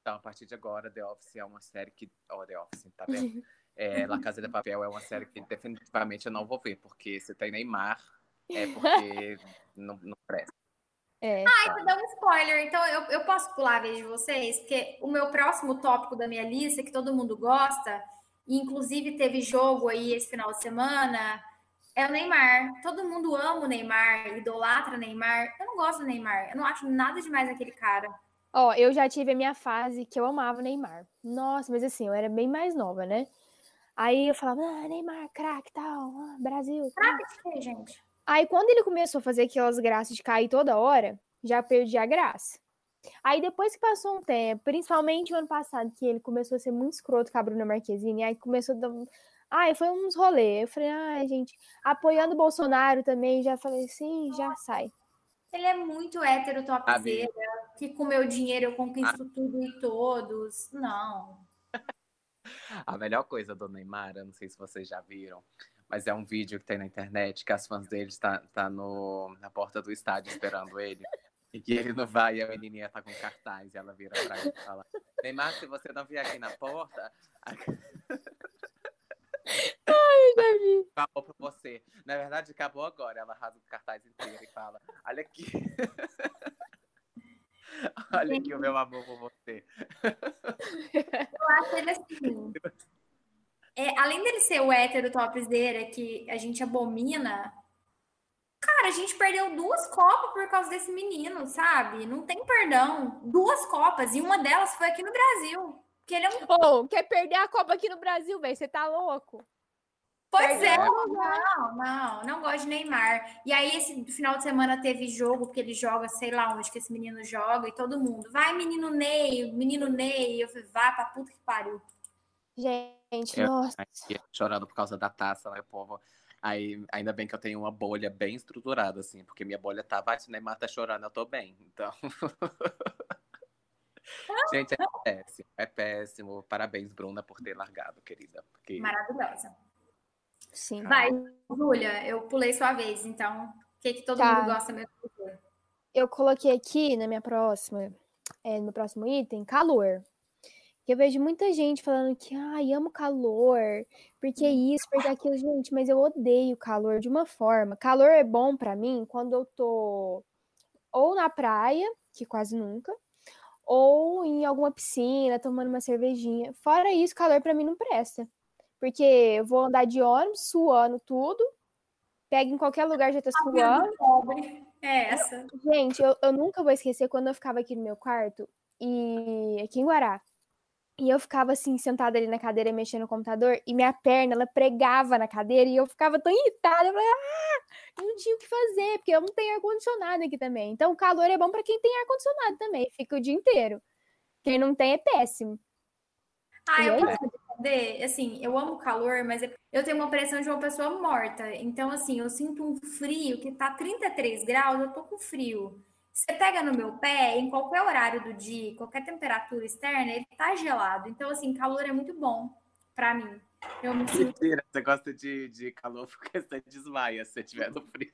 Então, a partir de agora, The Office é uma série que. Oh, The Office, tá vendo? É, La Casa de Papel é uma série que definitivamente eu não vou ver, porque se tem Neymar, é porque (laughs) não, não presta. É. Ah, então dá um spoiler. Então eu, eu posso pular a vez de vocês, porque o meu próximo tópico da minha lista, que todo mundo gosta, e inclusive teve jogo aí esse final de semana, é o Neymar. Todo mundo ama o Neymar, idolatra o Neymar. Eu não gosto do Neymar. Eu não acho nada demais aquele cara. Ó, oh, eu já tive a minha fase que eu amava o Neymar. Nossa, mas assim, eu era bem mais nova, né? Aí eu falava, ah, Neymar, craque, tal, ah, Brasil. Craque de quê, gente? Aí quando ele começou a fazer aquelas graças de cair toda hora, já perdi a graça. Aí depois que passou um tempo, principalmente o ano passado, que ele começou a ser muito escroto com a Bruna Marquezine, aí começou a dar... Ai, foi uns rolês. Eu falei, ai, gente, apoiando o Bolsonaro também, já falei, sim, já sai. Ele é muito hétero topzera, que com meu dinheiro eu conquisto ah. tudo e todos. Não. (laughs) A melhor coisa do Neymar, não sei se vocês já viram, mas é um vídeo que tem na internet que as fãs dele estão tá, tá no, na porta do estádio esperando ele. E que ele não vai e a menininha tá com cartaz e ela vira pra ele e fala: Neymar, se você não vier aqui na porta. (laughs) Ai, Davi. Acabou pra você. Na verdade, acabou agora. Ela rasga o cartaz inteiro e fala: Olha aqui. (laughs) Olha aqui o meu amor por você. Eu acho ele assim. (laughs) É, além dele ser o hétero topzera que a gente abomina, cara, a gente perdeu duas copas por causa desse menino, sabe? Não tem perdão. Duas copas, e uma delas foi aqui no Brasil. Que ele é um. Oh, quer perder a Copa aqui no Brasil, velho? Você tá louco? Pois é, não, não, não gosto de Neymar. E aí, esse final de semana teve jogo, porque ele joga, sei lá onde que esse menino joga, e todo mundo, vai, menino Ney, menino Ney. Eu falei, vai pra puta que pariu. Gente, eu, nossa. Chorando por causa da taça, né, povo? Aí, ainda bem que eu tenho uma bolha bem estruturada, assim, porque minha bolha tá, vai, se o Neymar tá chorando, eu tô bem. Então. (laughs) Gente, é péssimo, é péssimo. Parabéns, Bruna, por ter largado, querida. Porque... Maravilhosa. Sim. Vai, Júlia, eu pulei sua vez, então. O que, que todo tá. mundo gosta mesmo? Eu coloquei aqui na minha próxima, é, no meu próximo item, calor. Eu vejo muita gente falando que, ai, amo calor, porque isso, porque aquilo, gente, mas eu odeio calor de uma forma. Calor é bom para mim quando eu tô ou na praia, que quase nunca, ou em alguma piscina, tomando uma cervejinha. Fora isso, calor para mim não presta. Porque eu vou andar de ônibus, suando tudo. Pega em qualquer lugar, já tá suando. É essa. Gente, eu, eu nunca vou esquecer quando eu ficava aqui no meu quarto, e aqui em Guará. E eu ficava assim, sentada ali na cadeira, mexendo no computador, e minha perna, ela pregava na cadeira, e eu ficava tão irritada. Eu falei, ah, não tinha o que fazer, porque eu não tenho ar-condicionado aqui também. Então, o calor é bom para quem tem ar-condicionado também, fica o dia inteiro. Quem não tem é péssimo. Ah, eu posso responder? Assim, eu amo calor, mas eu tenho uma pressão de uma pessoa morta. Então, assim, eu sinto um frio que tá 33 graus, eu tô com frio. Você pega no meu pé, em qualquer horário do dia, qualquer temperatura externa, ele tá gelado. Então, assim, calor é muito bom para mim. Eu me sinto... Mentira, você gosta de, de calor porque você desmaia se você tiver no frio.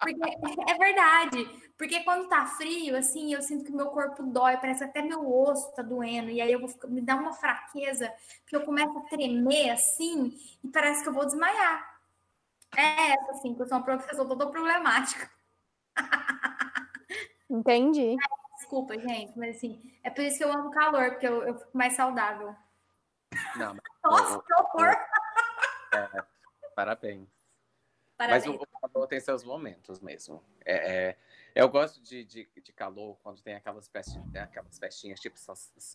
Porque, é verdade. Porque quando tá frio, assim, eu sinto que meu corpo dói, parece até meu osso tá doendo. E aí eu vou ficar, me dá uma fraqueza, que eu começo a tremer assim, e parece que eu vou desmaiar. É essa, assim, que eu sou uma professora toda problemática. (laughs) Entendi. Desculpa, gente, mas assim, é por isso que eu amo calor, porque eu, eu fico mais saudável. Não, mas, (laughs) Nossa, que horror! (laughs) É, parabéns. Parabéns. Mas o, o calor tem seus momentos mesmo. É, é, eu gosto de, de, de, calor quando tem aquelas, festinhas, aquelas festinhas tipo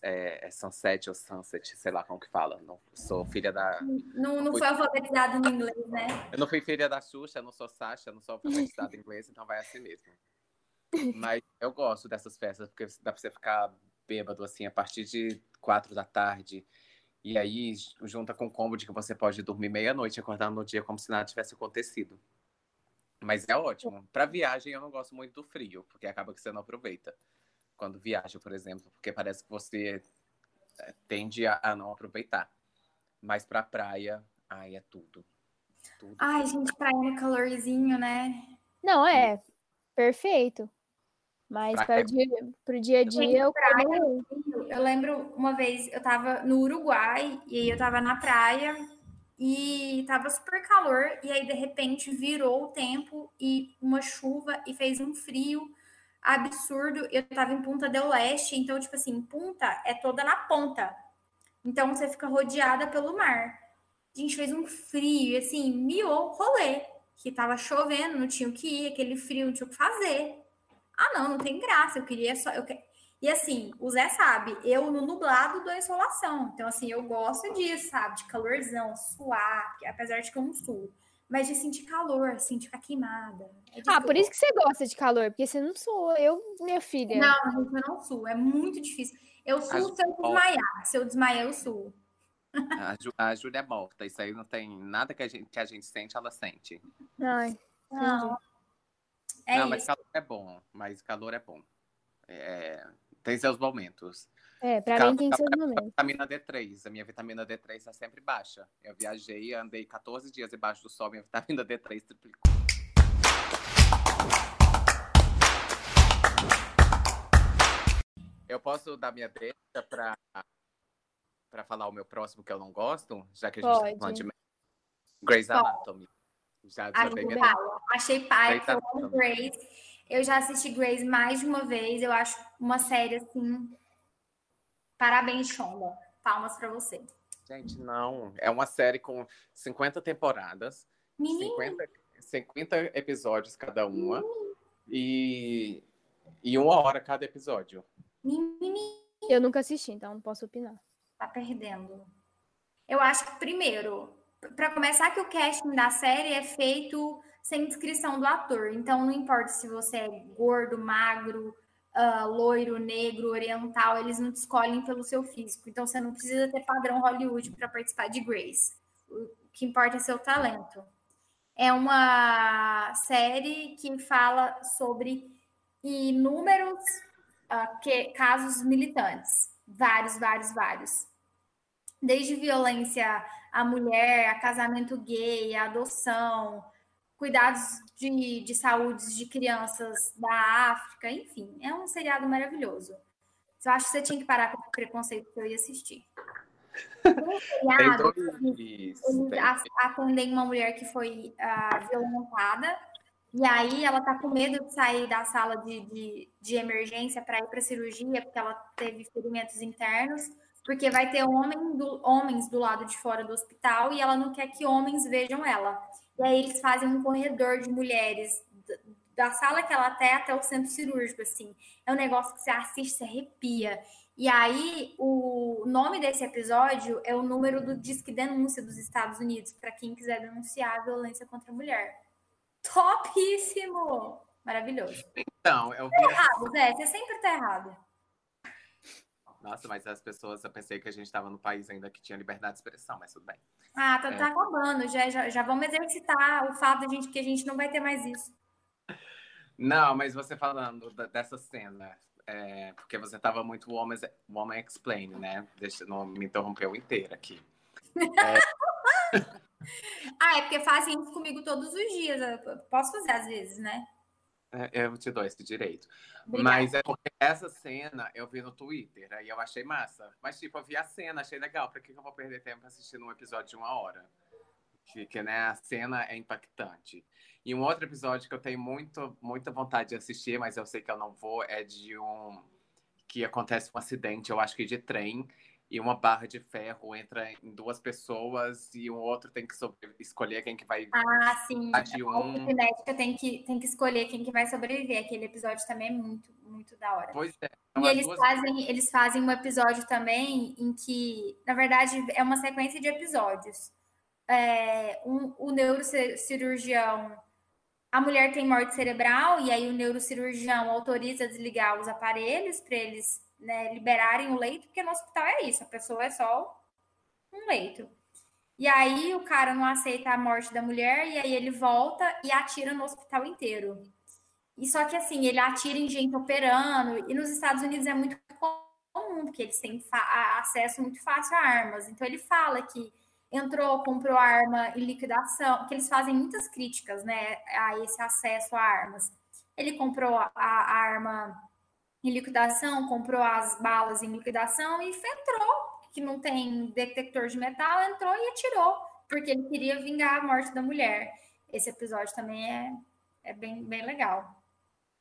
é, é, Sunset ou Sunset, sei lá como que fala. Não sou filha da. Não, não fui... foi alfabetizado em inglês, né? Eu não fui filha da Xuxa, não sou Sasha, não sou alfabetizado em inglês, então vai assim mesmo. Mas eu gosto dessas festas, porque dá pra você ficar bêbado assim a partir de quatro da tarde. E aí, junta com o combo de que você pode dormir meia-noite e acordar no dia como se nada tivesse acontecido. Mas é ótimo. Para viagem, eu não gosto muito do frio, porque acaba que você não aproveita. Quando viaja, por exemplo, porque parece que você é, tende a, não aproveitar. Mas para praia, ai, é tudo. tudo. Ai, gente, praia no calorzinho, né? Não, é. Perfeito. Mas para o dia, pro dia a dia eu praia, Eu lembro uma vez, eu tava no Uruguai e aí eu tava na praia e tava super calor e aí de repente virou o tempo e uma chuva e fez um frio absurdo. Eu tava em Punta del Leste, então tipo assim, Punta é toda na ponta. Então você fica rodeada pelo mar. A gente fez um frio e assim, miou o rolê, que tava chovendo, não tinha o que ir, aquele frio, não tinha o que fazer. Ah, não, não tem graça. Eu queria só. Eu que... E assim, o Zé sabe, eu no nublado dou insolação. Então, assim, eu gosto disso, sabe? De calorzão, suar, apesar de que eu não suo. Mas de sentir calor, assim, de ficar queimada. É ah, por isso que você gosta de calor, porque você não sua. Eu, minha filha. Não, eu não suo. É muito difícil. Eu suo se eu desmaiar. Se eu desmaiar, eu suo. A, Ju, a Júlia é morta. Isso aí não tem nada que a gente, que a gente sente, ela sente. Ai, não. É não, isso. mas calor é bom. Mas calor é bom. É, tem seus momentos. É, pra mim tem seus momentos. Vitamina D3. A minha vitamina D3 está sempre baixa. Eu viajei, andei 14 dias debaixo do sol, minha vitamina D3 triplicou. Eu posso dar minha deixa para para falar o meu próximo que eu não gosto, já que a gente está falando de Grey's Anatomy. Já, já minha... Achei pai, eu amo Grace. Eu já assisti Grace mais de uma vez. Eu acho uma série assim. Parabéns, Shonda. Palmas para você. Gente, não. É uma série com 50 temporadas. 50, 50 episódios cada uma. E, e uma hora cada episódio. Eu nunca assisti, então não posso opinar. Tá perdendo. Eu acho que, primeiro, para começar, que o casting da série é feito sem descrição do ator. Então, não importa se você é gordo, magro, uh, loiro, negro, oriental, eles não te escolhem pelo seu físico. Então, você não precisa ter padrão Hollywood para participar de Grace. O que importa é seu talento. É uma série que fala sobre inúmeros uh, que, casos militantes. Vários, vários, vários. Desde violência à mulher, a casamento gay, a adoção, cuidados de, de saúde de crianças da África, enfim, é um seriado maravilhoso. Eu acho que você tinha que parar com o preconceito que eu ia assistir. Um (laughs) seriado, eles atendem uma mulher que foi uh, violentada, e aí ela tá com medo de sair da sala de, de, de emergência para ir para cirurgia, porque ela teve ferimentos internos, porque vai ter homem do, homens do lado de fora do hospital e ela não quer que homens vejam ela. E aí eles fazem um corredor de mulheres da sala que ela tá até o centro cirúrgico, assim. É um negócio que você assiste, você arrepia. E aí, o nome desse episódio é o número do Disque Denúncia dos Estados Unidos, para quem quiser denunciar a violência contra a mulher. Topíssimo! Maravilhoso. Então, eu. Tá errado, Zé, você sempre tá errado. Nossa, mas as pessoas, eu pensei que a gente estava no país ainda que tinha liberdade de expressão, mas tudo bem. Ah, tá, é. tá acabando. Já, já, já vamos exercitar o fato de gente, que a gente não vai ter mais isso. Não, mas você falando da, dessa cena, é, porque você estava muito woman, woman explain, né? Deixa, não me interrompeu inteira aqui. É... (laughs) ah, é porque fazem isso comigo todos os dias. Eu posso fazer às vezes, né? É, eu te dou esse direito. Obrigada. Mas é porque essa cena eu vi no Twitter, aí eu achei massa. Mas, tipo, eu vi a cena, achei legal. Pra que eu vou perder tempo assistindo um episódio de uma hora? Que, que né, a cena é impactante. E um outro episódio que eu tenho muito, muita vontade de assistir, mas eu sei que eu não vou, é de um. que acontece um acidente, eu acho que de trem. E uma barra de ferro entra em duas pessoas e um outro tem que escolher quem que vai. Ah, sim. Um. A cinética tem que, tem que escolher quem que vai sobreviver. Aquele episódio também é muito, muito da hora. Pois é. e eles, duas... fazem, eles fazem um episódio também em que, na verdade, é uma sequência de episódios. É, um, o neurocirurgião a mulher tem morte cerebral e aí o neurocirurgião autoriza a desligar os aparelhos para eles né, liberarem o leito, porque no hospital é isso, a pessoa é só um leito. E aí o cara não aceita a morte da mulher e aí ele volta e atira no hospital inteiro. E só que assim, ele atira em gente operando, e nos Estados Unidos é muito comum, porque eles têm acesso muito fácil a armas. Então ele fala que entrou, comprou arma em liquidação, que eles fazem muitas críticas, né, a esse acesso a armas. Ele comprou a, a arma em liquidação, comprou as balas em liquidação e entrou, que não tem detector de metal, entrou e atirou, porque ele queria vingar a morte da mulher. Esse episódio também é, é bem, bem legal.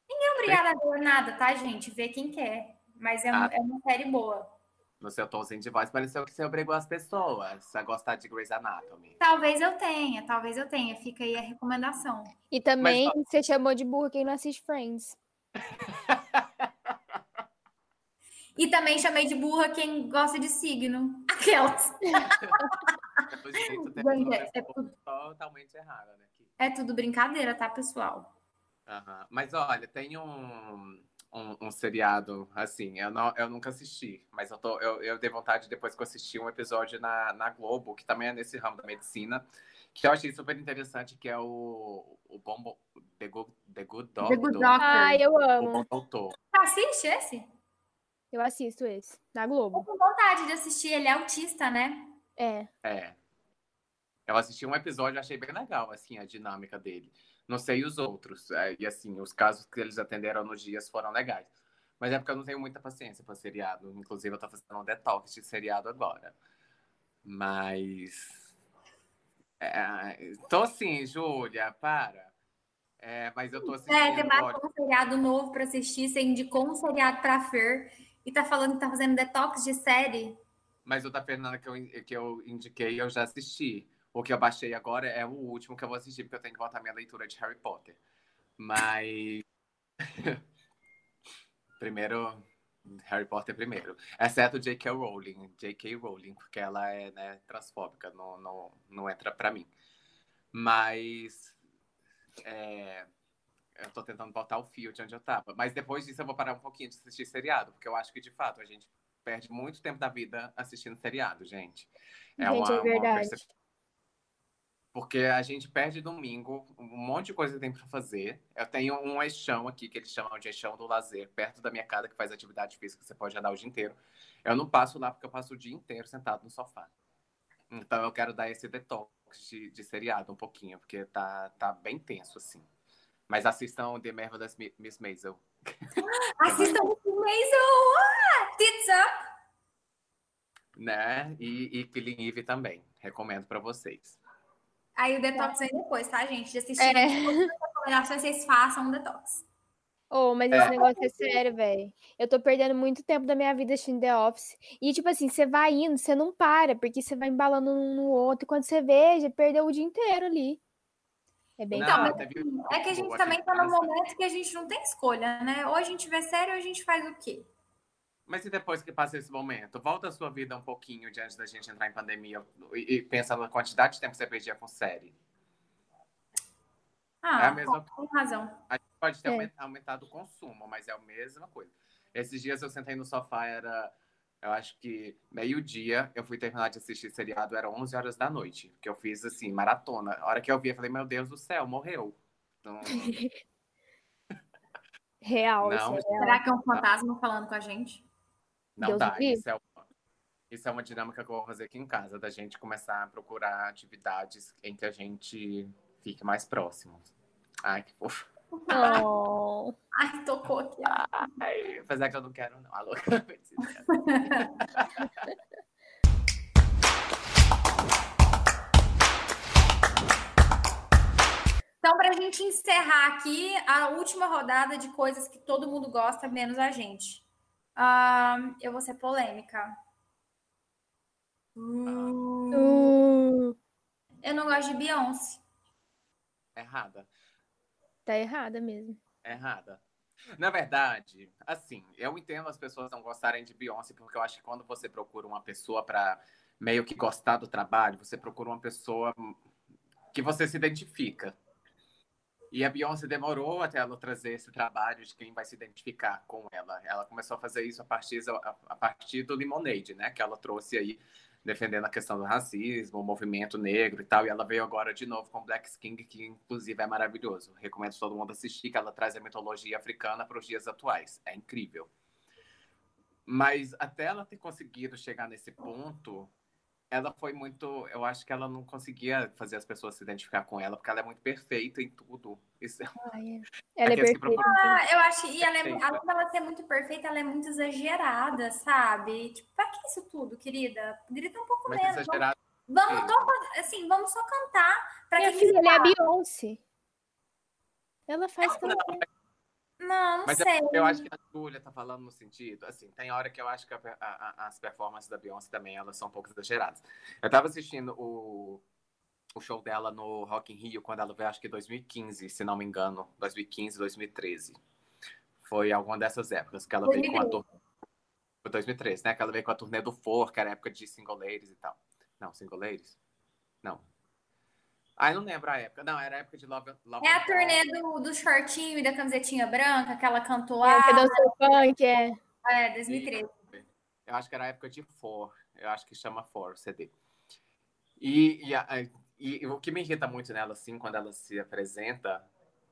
Ninguém é obrigado a ver nada, tá, gente? Vê quem quer. Mas é, ah. é uma série boa. No seu tomzinho de voz, pareceu que você obrigou as pessoas a gostar de Grey's Anatomy. Talvez eu tenha, talvez eu tenha. Fica aí a recomendação. E também Mas, você chamou de burro quem não assiste Friends. (laughs) E também chamei de burra quem gosta de signo. Aquelas. Gente, é, é tudo... totalmente errada, né? É tudo brincadeira, tá, pessoal? Uhum. Mas olha, tem um, um, um, seriado, assim, eu, não, eu nunca assisti, mas eu, tô, eu, eu dei vontade depois que eu assisti um episódio na, na Globo, que também é nesse ramo da medicina, que eu achei super interessante, que é o, o Bombo, The Good, The Good Doctor. The Good Doctor. Ah, eu amo. O Bom Doutor. Assiste esse? Eu assisto esse, na Globo. Tô com vontade de assistir, ele é autista, né? É. É. Eu assisti um episódio, achei bem legal, assim, a dinâmica dele. Não sei os outros. É, e, assim, os casos que eles atenderam nos dias foram legais. Mas é porque eu não tenho muita paciência para seriado. Inclusive, eu tô fazendo um detox de seriado agora. Mas. É... Tô assim, Júlia, para. É, mas eu tô assistindo. É, você baixou um seriado novo para assistir, você indicou um seriado pra Fer e tá falando que tá fazendo detox de série. Mas o da Fernanda que eu, que eu indiquei, eu já assisti. O que eu baixei agora é o último que eu vou assistir, porque eu tenho que voltar minha leitura de Harry Potter. Mas. (laughs) primeiro. Harry Potter primeiro. Exceto J.K. Rowling. J.K. Rowling, porque ela é né, transfóbica, não, não, não entra pra mim. Mas. É, eu tô tentando voltar o fio de onde eu tava. Mas depois disso eu vou parar um pouquinho de assistir seriado, porque eu acho que de fato a gente perde muito tempo da vida assistindo seriado, gente. É gente, uma, é verdade. Uma porque a gente perde domingo, um monte de coisa tem para fazer. Eu tenho um eixão aqui, que eles chamam de eixão do lazer, perto da minha casa, que faz atividade física, você pode andar o dia inteiro. Eu não passo lá porque eu passo o dia inteiro sentado no sofá. Então eu quero dar esse detox de, de seriado um pouquinho, porque tá, tá bem tenso, assim. Mas assistam The Marvelous Miss Maisel. (laughs) assistam Miss Maisel! Ah, tits up! Né? E, e Killing Eve também. Recomendo para vocês. Aí o detox vem depois, tá, gente? De assistir é. todas as recomendações, vocês façam um detox. Oh, mas esse é. negócio é sério, velho. Eu tô perdendo muito tempo da minha vida assistindo The Office. E, tipo assim, você vai indo, você não para, porque você vai embalando um no outro. E quando você veja, perdeu o dia inteiro ali. É bem não, É que a gente também tá num momento que a gente não tem escolha, né? Ou a gente vê sério ou a gente faz o quê? Mas e depois que passa esse momento? Volta a sua vida um pouquinho diante da gente entrar em pandemia e, e pensa na quantidade de tempo que você perdia com série. Ah, é a mesma... com razão. A gente pode ter é. aumentado o consumo, mas é a mesma coisa. Esses dias eu sentei no sofá, era, eu acho que meio-dia, eu fui terminar de assistir seriado, era 11 horas da noite, que eu fiz, assim, maratona. A hora que eu vi, eu falei, meu Deus do céu, morreu. Então... (laughs) real, não, isso é real. Será que é um fantasma falando com a gente? Não Deus dá. Isso é, uma, isso é uma dinâmica que eu vou fazer aqui em casa, da gente começar a procurar atividades em que a gente fique mais próximo. Ai, que fofo. Oh. (laughs) Ai, tocou aqui. Ai, apesar que eu não quero, não. Alô, Então, para a gente encerrar aqui a última rodada de coisas que todo mundo gosta, menos a gente. Uh, eu vou ser polêmica. Uh. Eu não gosto de Beyoncé. Errada. Tá errada mesmo. Errada. Na verdade, assim, eu entendo as pessoas não gostarem de Beyoncé, porque eu acho que quando você procura uma pessoa para meio que gostar do trabalho, você procura uma pessoa que você se identifica. E a Beyoncé demorou até ela trazer esse trabalho de quem vai se identificar com ela. Ela começou a fazer isso a partir, a, partir do Lemonade, né? Que ela trouxe aí defendendo a questão do racismo, o movimento negro e tal. E ela veio agora de novo com Black King, que inclusive é maravilhoso. Recomendo todo mundo assistir, que ela traz a mitologia africana para os dias atuais. É incrível. Mas até ela ter conseguido chegar nesse ponto, ela foi muito. Eu acho que ela não conseguia fazer as pessoas se identificar com ela, porque ela é muito perfeita em tudo. Isso... Ai, é. (laughs) ela é, é perfeita. Ah, eu acho. E ela é, além dela ser muito perfeita, ela é muito exagerada, sabe? Tipo, pra que isso tudo, querida? Grita um pouco muito menos. Exagerada. Vamos, vamos, assim, vamos só cantar. Pra Minha filha, ela é a Beyoncé. Ela faz não, não, não Mas sei. Eu, eu, acho que a Julia tá falando no sentido, assim, tem hora que eu acho que a, a, as performances da Beyoncé também, elas são um pouco exageradas. Eu tava assistindo o, o show dela no Rock in Rio, quando ela veio, acho que 2015, se não me engano, 2015, 2013. Foi alguma dessas épocas que ela veio com a turnê. 2013, né? Que ela veio com a turnê do For, que era época de single ladies e tal. Não, single ladies? Não, ah, eu não lembro a época. Não, era a época de Love, Love É a turnê do, do shortinho e da camisetinha branca que ela cantou lá. É, que dançou funk, é. É, 2013. Eu acho que era a época de For. Eu acho que chama For, CD. E, e, a, e, e, o que me irrita muito nela, assim, quando ela se apresenta,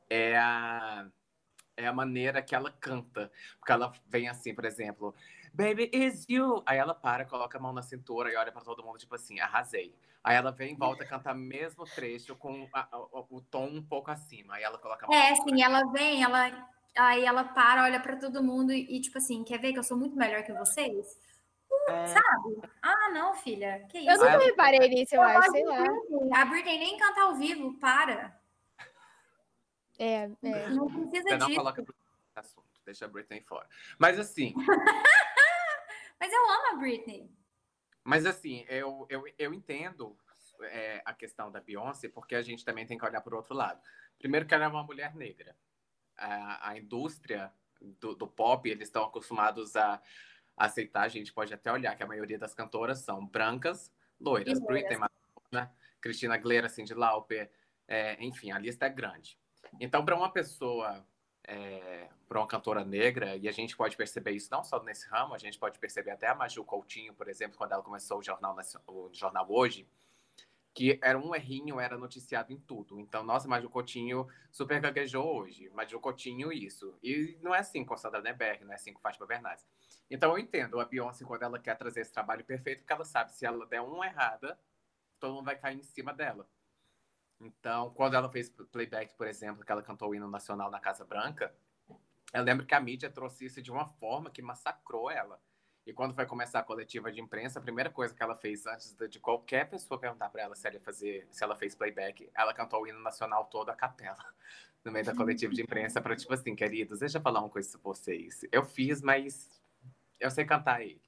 é a, é a maneira que ela canta. Porque ela vem assim, por exemplo, Baby, is you. Aí ela para, coloca a mão na cintura e olha para todo mundo, tipo assim, arrasei. Aí ela vem e volta a cantar mesmo trecho com a, a, o tom um pouco acima. Aí ela coloca a mão. É, sim, ela vem, ela aí ela para, olha para todo mundo e, tipo assim, quer ver que eu sou muito melhor que vocês? Uh, é... Sabe? Ah, não, filha. Que isso? Eu nunca reparei nisso, eu, eu acho, sei lá. A Britney nem canta ao vivo, para. É, é. Não precisa Você não disso. coloca assunto, deixa a Britney fora. Mas assim. (laughs) Mas eu amo a Britney. Mas assim, eu, eu, eu entendo é, a questão da Beyoncé, porque a gente também tem que olhar por outro lado. Primeiro que ela é uma mulher negra. A, a indústria do, do, pop, eles estão acostumados a, aceitar, a gente pode até olhar que a maioria das cantoras são brancas, loiras. Britney, Madonna, Cristina Aguilera, Cyndi Lauper, é, enfim, a lista é grande. Então, para uma pessoa é, para uma cantora negra, e a gente pode perceber isso não só nesse ramo, a gente pode perceber até a Maju Coutinho, por exemplo, quando ela começou o jornal, o jornal Hoje, que era um errinho, era noticiado em tudo. Então, nossa, Maju Coutinho super gaguejou hoje. Maju Coutinho, isso. E não é assim com Sandra Neberg, não é assim com Fátima Bernardes. Então, eu entendo a Beyoncé quando ela quer trazer esse trabalho perfeito, porque ela sabe se ela der uma errada, todo mundo vai cair em cima dela. Então, quando ela fez playback, por exemplo, que ela cantou o hino nacional na Casa Branca, eu lembro que a mídia trouxe isso de uma forma que massacrou ela. E quando foi começar a coletiva de imprensa, a primeira coisa que ela fez antes de qualquer pessoa perguntar para ela se ela fazer, se ela fez playback, ela cantou o hino nacional todo a capela (laughs) no meio da coletiva de imprensa para tipo assim, queridos, deixa eu falar uma coisa para vocês. Eu fiz, mas eu sei cantar ele.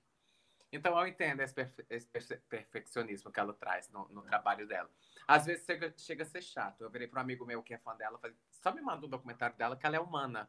Então eu entendo esse, perfe esse perfeccionismo que ela traz no, no trabalho dela. Às vezes chega, chega a ser chato. Eu virei para um amigo meu que é fã dela, falei, só me manda um documentário dela que ela é humana,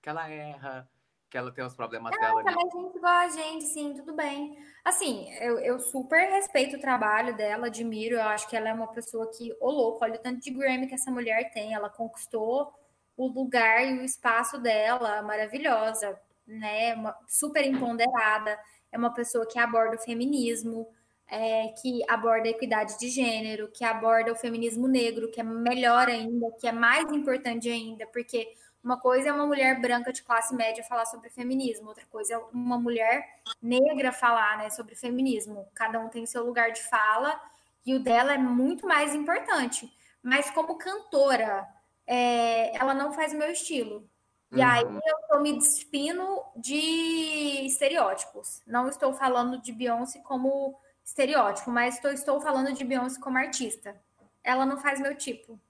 que ela erra, que ela tem os problemas não, dela. Ela é gente igual a gente, sim, tudo bem. Assim, eu, eu super respeito o trabalho dela, admiro, eu acho que ela é uma pessoa que, ô louco, olha o tanto de Grammy que essa mulher tem, ela conquistou o lugar e o espaço dela, maravilhosa, né, uma, super empoderada é uma pessoa que aborda o feminismo, é, que aborda a equidade de gênero, que aborda o feminismo negro, que é melhor ainda, que é mais importante ainda, porque uma coisa é uma mulher branca de classe média falar sobre feminismo, outra coisa é uma mulher negra falar né, sobre feminismo. Cada um tem seu lugar de fala e o dela é muito mais importante. Mas como cantora, é, ela não faz o meu estilo. E uhum. aí eu estou me despindo de estereótipos. Não estou falando de Beyoncé como estereótipo, mas estou, estou falando de Beyoncé como artista. Ela não faz meu tipo.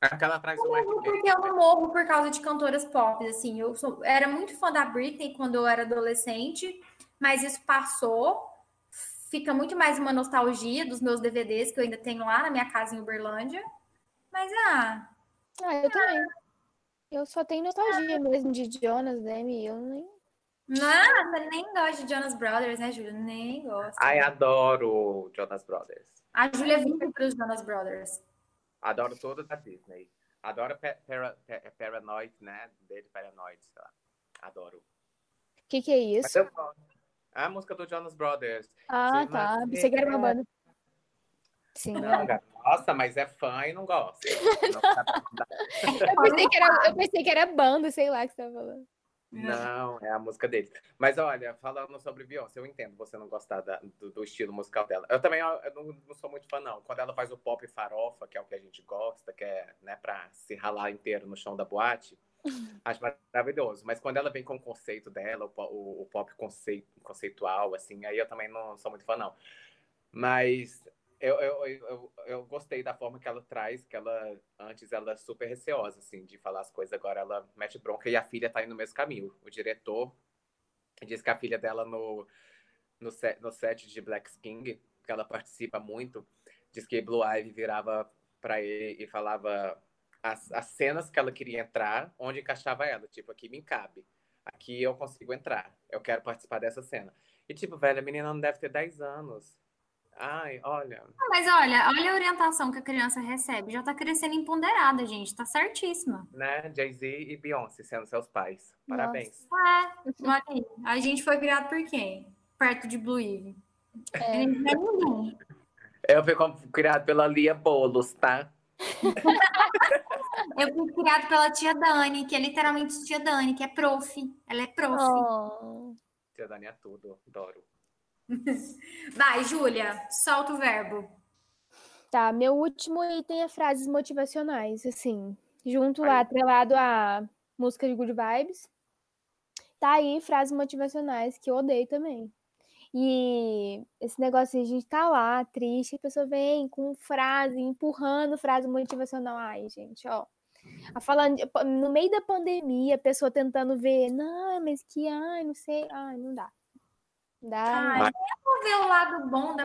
É que ela traz uma Porque eu não morro por causa de cantoras pop, assim. Eu sou, era muito fã da Britney quando eu era adolescente, mas isso passou. fica muito mais uma nostalgia dos meus DVDs que eu ainda tenho lá na minha casa em Uberlândia. Mas ah. Ah, eu também. Eu só tenho nostalgia mesmo de Jonas, Demi, eu nem. Não, você nem gosta de Jonas Brothers, né, Júlia? Nem gosta. Ai, adoro Jonas Brothers. A Júlia vive para os Jonas Brothers. Adoro toda da Disney. Adoro para, Paranoid, né? Dele, Paranoid, sei lá. Adoro. O que, que é isso? Eu, a música do Jonas Brothers. Ah, tá. Você quer uma banda. Sim. Não, nossa, mas é fã e não gosta. (laughs) eu, pensei que era, eu pensei que era banda, sei lá que você tava falando. Não, é a música dele. Mas olha, falando sobre Beyoncé, eu entendo você não gostar da, do, do, estilo musical dela. Eu também eu não, não, sou muito fã, não. Quando ela faz o pop farofa, que é o que a gente gosta, que é né, pra se ralar inteiro no chão da boate, (laughs) acho maravilhoso. Mas quando ela vem com o conceito dela, o, o, o pop conceito, conceitual, assim, aí eu também não sou muito fã, não. Mas eu, eu, eu, eu, gostei da forma que ela traz, que ela antes ela é super receosa, assim, de falar as coisas, agora ela mete bronca e a filha tá indo no mesmo caminho. O diretor diz que a filha dela no, no, set, no set de Black King, que ela participa muito, diz que Blue Ivy virava para ele e falava as, as cenas que ela queria entrar, onde encaixava ela, tipo, aqui me cabe, aqui eu consigo entrar, eu quero participar dessa cena. E tipo, velho, a menina não deve ter 10 anos Ai, olha. mas olha, olha a orientação que a criança recebe. Já tá crescendo empoderada, gente. Tá certíssima. Né? Jay-Z e Beyoncé sendo seus pais. Parabéns. É, olha aí. A gente foi criado por quem? Perto de Blue Eve. É. Eu fui criado pela Lia Bolos, tá? (laughs) Eu fui criado pela tia Dani, que é literalmente tia Dani, que é prof. Ela é prof. Oh. Tia Dani é tudo, adoro. (laughs) Vai, Júlia, solta o verbo. Tá, meu último item é frases motivacionais, assim, junto lá, atrelado a música de good vibes. Tá aí frases motivacionais que eu odeio também. E esse negócio de a gente tá lá, triste, a pessoa vem com frase, empurrando frase motivacional. Ai, gente, ó. A falando, no meio da pandemia, a pessoa tentando ver, não, mas que, ai, não sei, ai, não dá. Dá. Ah, é ver o lado bom da,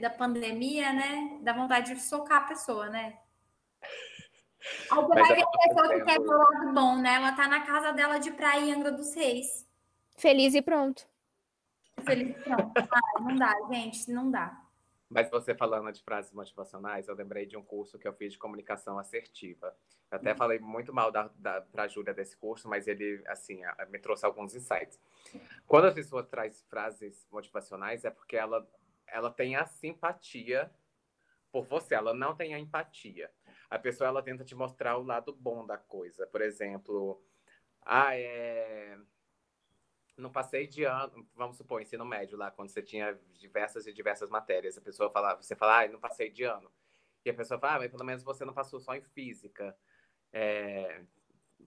da pandemia, né? Dá vontade de socar a pessoa, né? Aí você vai ver a pessoa que quer ver o lado bom, né? Ela tá na casa dela de praia em Angra dos Reis. Feliz e pronto. Feliz e pronto. Ah, não dá, gente, não dá. Mas você falando de frases motivacionais, eu lembrei de um curso que eu fiz de comunicação assertiva. Eu até falei muito mal da, da, para a Júlia desse curso, mas ele, assim, me trouxe alguns insights. Quando a pessoa traz frases motivacionais, é porque ela, ela tem a simpatia por você, ela não tem a empatia. A pessoa, ela tenta te mostrar o lado bom da coisa. Por exemplo, ah, é não passei de ano, vamos supor, ensino médio lá, quando você tinha diversas e diversas matérias, a pessoa falava, você fala, ah, não passei de ano. E a pessoa fala, ah, mas pelo menos você não passou só em física. É,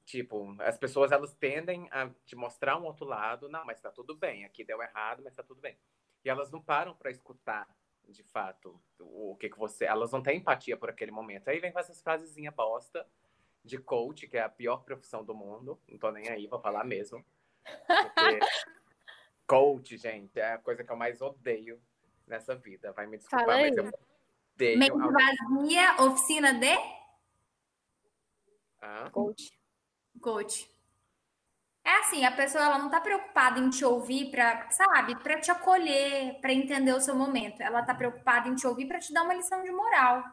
tipo, as pessoas elas tendem a te mostrar um outro lado, não, mas tá tudo bem, aqui deu errado, mas tá tudo bem. E elas não param para escutar, de fato, o que que você, elas não têm empatia por aquele momento. Aí vem com essas frasezinhas bosta de coach, que é a pior profissão do mundo, não tô nem aí, vou falar mesmo. Porque (laughs) coach, gente, é a coisa que eu mais odeio nessa vida. Vai me desculpar, Fala mas eu odeio. Mente vazia, oficina de? Ah? Coach. Coach. É assim, a pessoa ela não tá preocupada em te ouvir para, sabe, para te acolher, para entender o seu momento. Ela tá preocupada em te ouvir para te dar uma lição de moral.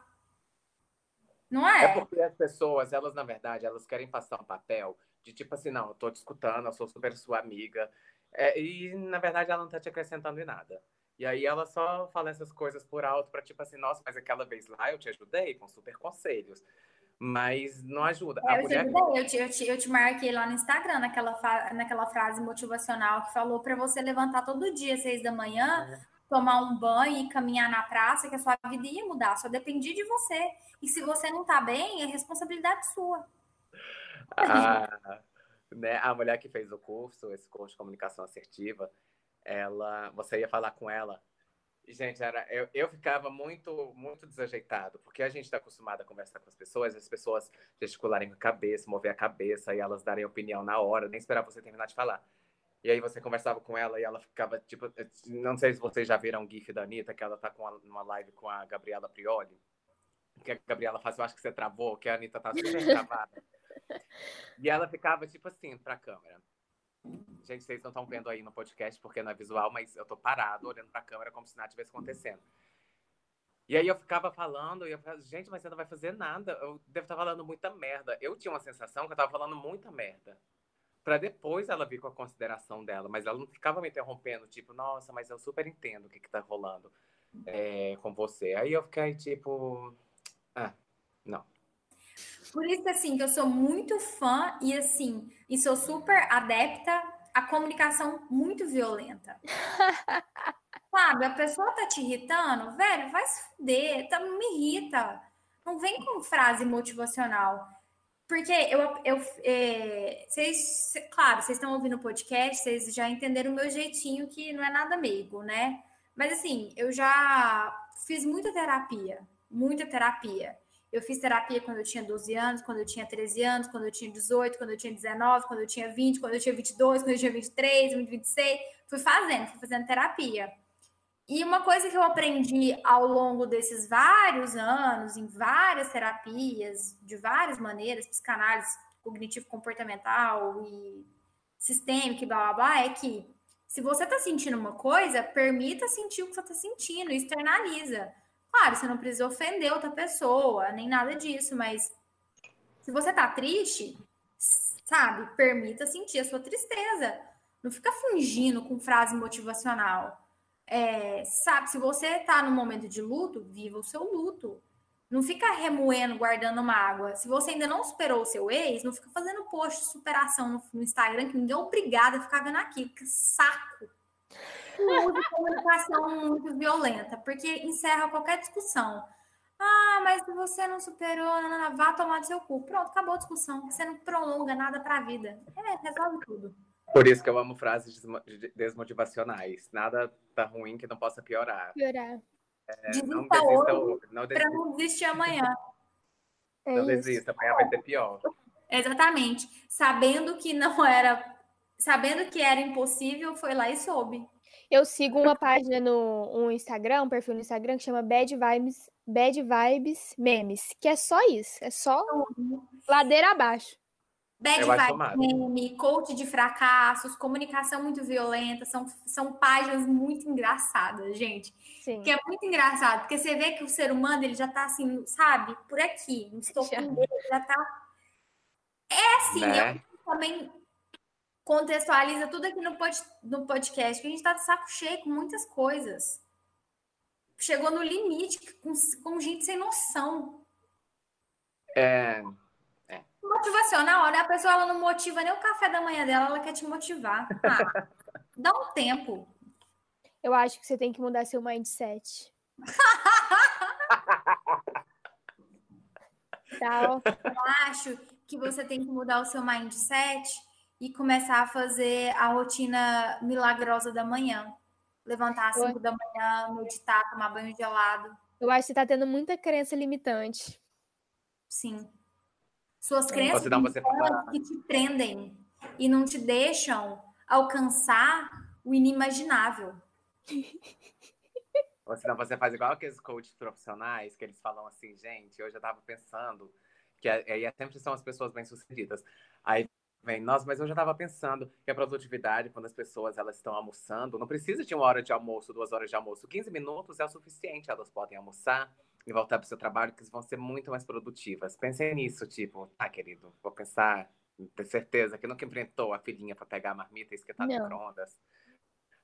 Não é? É porque as pessoas, elas na verdade, elas querem passar um papel de tipo assim, não, eu tô te escutando, eu sou super sua amiga. É, e na verdade ela não tá te acrescentando em nada. E aí ela só fala essas coisas por alto para tipo assim, nossa, mas aquela vez lá eu te ajudei com super conselhos. Mas não ajuda. É, eu, mulher... te ajudei, eu, te, eu, te, eu te marquei lá no Instagram, naquela, naquela frase motivacional que falou para você levantar todo dia, seis da manhã, é. tomar um banho e caminhar na praça, que a sua vida ia mudar. Só dependia de você. E se você não tá bem, é responsabilidade sua. A, (laughs) né, a mulher que fez o curso, esse curso de comunicação assertiva, ela, você ia falar com ela. E, gente, era, eu, eu ficava muito, muito desajeitado, porque a gente está acostumado a conversar com as pessoas, as pessoas gesticularem com a cabeça, mover a cabeça e elas darem opinião na hora, nem esperar você terminar de falar. E aí você conversava com ela e ela ficava, tipo, não sei se vocês já viram o GIF da Anitta, que ela tá com uma live com a Gabriela Prioli. Que a Gabriela faz, eu acho que você travou, que a Anitta tá super travada. E ela ficava, tipo assim, pra câmera. Gente, vocês não estão vendo aí no podcast porque não é visual, mas eu tô parado olhando pra câmera como se nada tivesse acontecendo. E aí eu ficava falando, e eu falava, gente, mas você não vai fazer nada. Eu devo estar falando muita merda. Eu tinha uma sensação que eu tava falando muita merda para depois ela vir com a consideração dela, mas ela não ficava me interrompendo, tipo, nossa, mas eu super entendo o que que tá rolando é, com você. Aí eu fiquei tipo, ah, não. Por isso, assim, que eu sou muito fã e, assim, e sou super adepta à comunicação muito violenta. (laughs) Sabe, a pessoa tá te irritando, velho, vai se fuder, tá, não me irrita. Não vem com frase motivacional. Porque eu, eu é, vocês, claro, vocês estão ouvindo o podcast, vocês já entenderam o meu jeitinho que não é nada meigo, né? Mas assim, eu já fiz muita terapia, muita terapia. Eu fiz terapia quando eu tinha 12 anos, quando eu tinha 13 anos, quando eu tinha 18, quando eu tinha 19, quando eu tinha 20, quando eu tinha 22, quando eu tinha 23, 26. Fui fazendo, fui fazendo terapia. E uma coisa que eu aprendi ao longo desses vários anos, em várias terapias, de várias maneiras, psicanálise cognitivo-comportamental e sistêmica e blá blá blá, é que se você está sentindo uma coisa, permita sentir o que você está sentindo, externaliza. Claro, você não precisa ofender outra pessoa, nem nada disso, mas se você está triste, sabe, permita sentir a sua tristeza. Não fica fingindo com frase motivacional. É, sabe, se você está no momento de luto, viva o seu luto. Não fica remoendo, guardando mágoa. Se você ainda não superou o seu ex, não fica fazendo post de superação no, no Instagram, que ninguém é obrigado a ficar vendo aquilo. Que saco! Não use comunicação muito violenta, porque encerra qualquer discussão. Ah, mas se você não superou, não, não, não, vá tomar do seu cu. Pronto, acabou a discussão. Você não prolonga nada para a vida. É, resolve tudo. Por isso que eu amo frases desmotivacionais. Nada tá ruim que não possa piorar. Piorar. É, não desista hoje, não desista. Para não desistir amanhã. É não isso. desista, amanhã vai ser pior. Exatamente. Sabendo que não era. Sabendo que era impossível, foi lá e soube. Eu sigo uma página no um Instagram, um perfil no Instagram que chama Bad Vibes, Bad Vibes Memes, que é só isso, é só ladeira abaixo. Bad vibe, coach de fracassos, comunicação muito violenta, são, são páginas muito engraçadas, gente. Sim. Que é muito engraçado, porque você vê que o ser humano ele já tá assim, sabe, por aqui, no estopim dele, já tá. É assim, né? eu também contextualiza tudo aqui no, pod, no podcast, que a gente tá de saco cheio com muitas coisas. Chegou no limite com, com gente sem noção. É, Motivacional, né? A pessoa ela não motiva nem o café da manhã dela, ela quer te motivar. Ah, (laughs) dá um tempo. Eu acho que você tem que mudar seu mindset. (laughs) tá, eu acho que você tem que mudar o seu mindset e começar a fazer a rotina milagrosa da manhã. Levantar às 5 da manhã, meditar, tomar banho gelado. Eu acho que você tá tendo muita crença limitante. Sim. Suas crenças não, você que te prendem e não te deixam alcançar o inimaginável. Ou senão você faz igual aqueles coaches profissionais que eles falam assim, gente, hoje eu tava pensando que aí é, sempre são as pessoas bem-sucedidas. Aí vem, nossa, mas eu já tava pensando que a produtividade, quando as pessoas elas estão almoçando, não precisa de uma hora de almoço, duas horas de almoço. 15 minutos é o suficiente, elas podem almoçar, e voltar para o seu trabalho, que vão ser muito mais produtivas. Pensem nisso, tipo, tá, querido, vou pensar, ter certeza que nunca enfrentou a filhinha para pegar a marmita e esquentar no micro-ondas.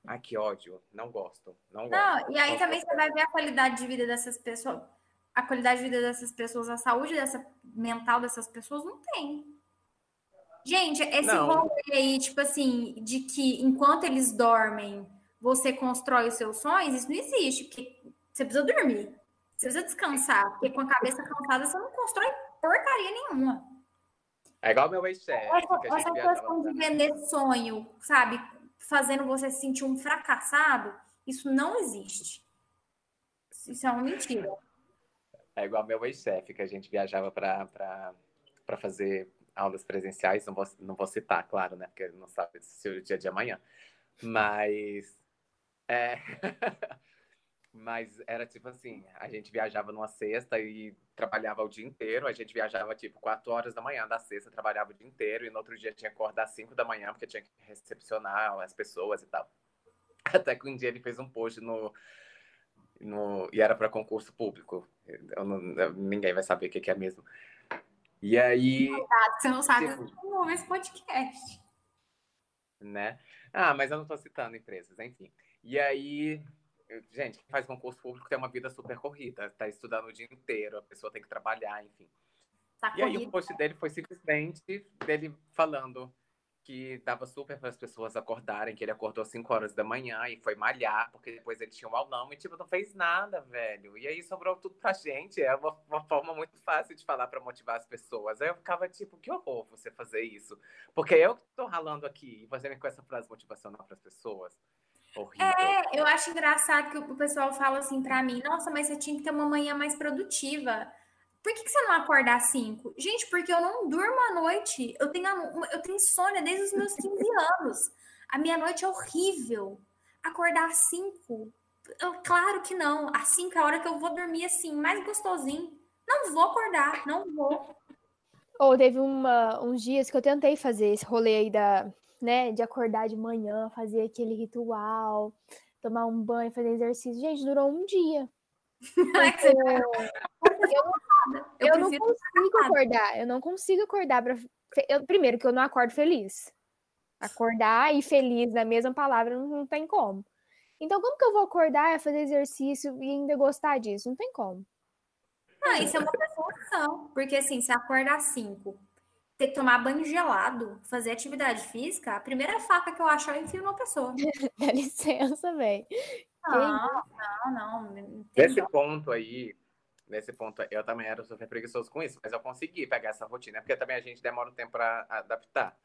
Ai, que ódio. Não gosto. Não, não gosto. e aí não também gosto. você vai ver a qualidade de vida dessas pessoas. A qualidade de vida dessas pessoas, a saúde dessa, mental dessas pessoas não tem. Gente, esse rolê aí, tipo assim, de que enquanto eles dormem, você constrói os seus sonhos, isso não existe, porque você precisa dormir. Você precisa descansar, porque com a cabeça cansada você não constrói porcaria nenhuma. É igual meu ex-chefe. Essa, essa questão de vender sonho, sabe? Fazendo você se sentir um fracassado, isso não existe. Isso é uma mentira. É igual meu ex-chefe, que a gente viajava para fazer aulas presenciais, não vou, não vou citar, claro, né? Porque não sabe se o dia de amanhã. Mas. É... (laughs) Mas era tipo assim, a gente viajava numa sexta e trabalhava o dia inteiro. A gente viajava tipo 4 horas da manhã da sexta, trabalhava o dia inteiro, e no outro dia tinha que acordar às 5 da manhã, porque tinha que recepcionar as pessoas e tal. (laughs) Até que um dia ele fez um post no. no e era para concurso público. Não, ninguém vai saber o que, que é mesmo. E aí. Você não sabe, tipo, não esse podcast. Né? Ah, mas eu não estou citando empresas, enfim. E aí gente, quem faz concurso público tem uma vida super corrida, tá estudando o dia inteiro, a pessoa tem que trabalhar, enfim. Tá e aí o post dele foi simplesmente dele falando que dava super para as pessoas acordarem, que ele acordou às 5 horas da manhã e foi malhar, porque depois ele tinha um aulão e, tipo, não fez nada, velho. E aí sobrou tudo pra gente. É uma, uma forma muito fácil de falar para motivar as pessoas. Aí eu ficava, tipo, que horror você fazer isso. Porque eu que tô ralando aqui e fazendo com essa frase motivacional para as pessoas. Horrível. É, eu acho engraçado que o pessoal fala assim para mim: nossa, mas você tinha que ter uma manhã mais produtiva. Por que, que você não acorda às 5? Gente, porque eu não durmo à noite. Eu tenho, eu tenho insônia desde os meus 15 (laughs) anos. A minha noite é horrível. Acordar às 5? Claro que não. Às 5 é a hora que eu vou dormir assim, mais gostosinho. Não vou acordar, não vou. Ou oh, teve uma, uns dias que eu tentei fazer esse rolê aí da, né, de acordar de manhã, fazer aquele ritual, tomar um banho, fazer exercício. Gente, durou um dia. Eu, eu não consigo acordar, eu não consigo acordar para primeiro que eu não acordo feliz. Acordar e feliz na mesma palavra não, não tem como. Então, como que eu vou acordar, fazer exercício e ainda gostar disso? Não tem como. Ah, isso é uma percepção. Porque assim, se acordar às 5, ter que tomar banho gelado, fazer atividade física, a primeira faca que eu acho eu enfio numa pessoa. (laughs) Dá licença, velho. Não, não, não. Nesse ponto aí, nesse ponto, eu também era super preguiçoso com isso, mas eu consegui pegar essa rotina, porque também a gente demora um tempo para adaptar.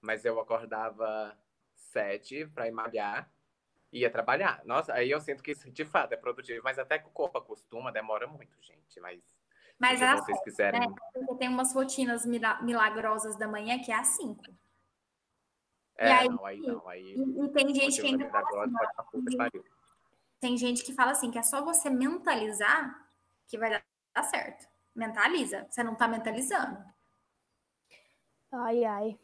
Mas eu acordava sete para ir malhar, ia trabalhar. Nossa, aí eu sinto que isso de fato é produtivo, mas até que o corpo acostuma, demora muito, gente. Mas mas se vocês quiserem. Né? Tem umas rotinas milagrosas da manhã que é às 5. É, e aí, não, aí não. Aí, e, e tem gente que ainda fala assim, tem gente que fala assim, que é só você mentalizar que vai dar certo. Mentaliza. Você não tá mentalizando. Ai, ai.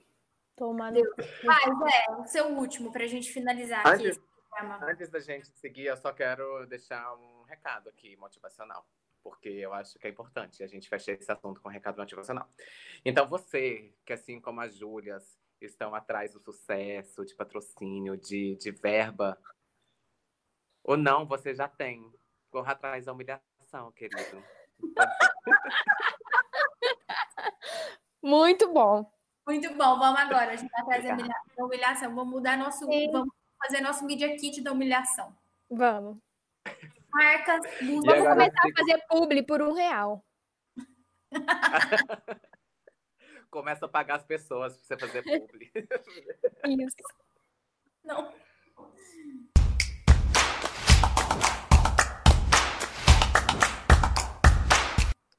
Toma no... Mas é, o seu último, pra gente finalizar antes, aqui. Antes da gente seguir, eu só quero deixar um recado aqui motivacional porque eu acho que é importante a gente fechar esse assunto com um recado motivacional. Então, você, que assim como as Júlias estão atrás do sucesso, de patrocínio, de, de verba, ou não, você já tem. Corra atrás da humilhação, querido. (laughs) Muito bom. Muito bom. Vamos agora. A gente vai trazer a humilhação. Vamos mudar nosso. Sim. Vamos fazer nosso media kit da humilhação. Vamos marcas. Vamos começar a fazer publi por um real. (laughs) Começa a pagar as pessoas para você fazer publi. Isso. Não.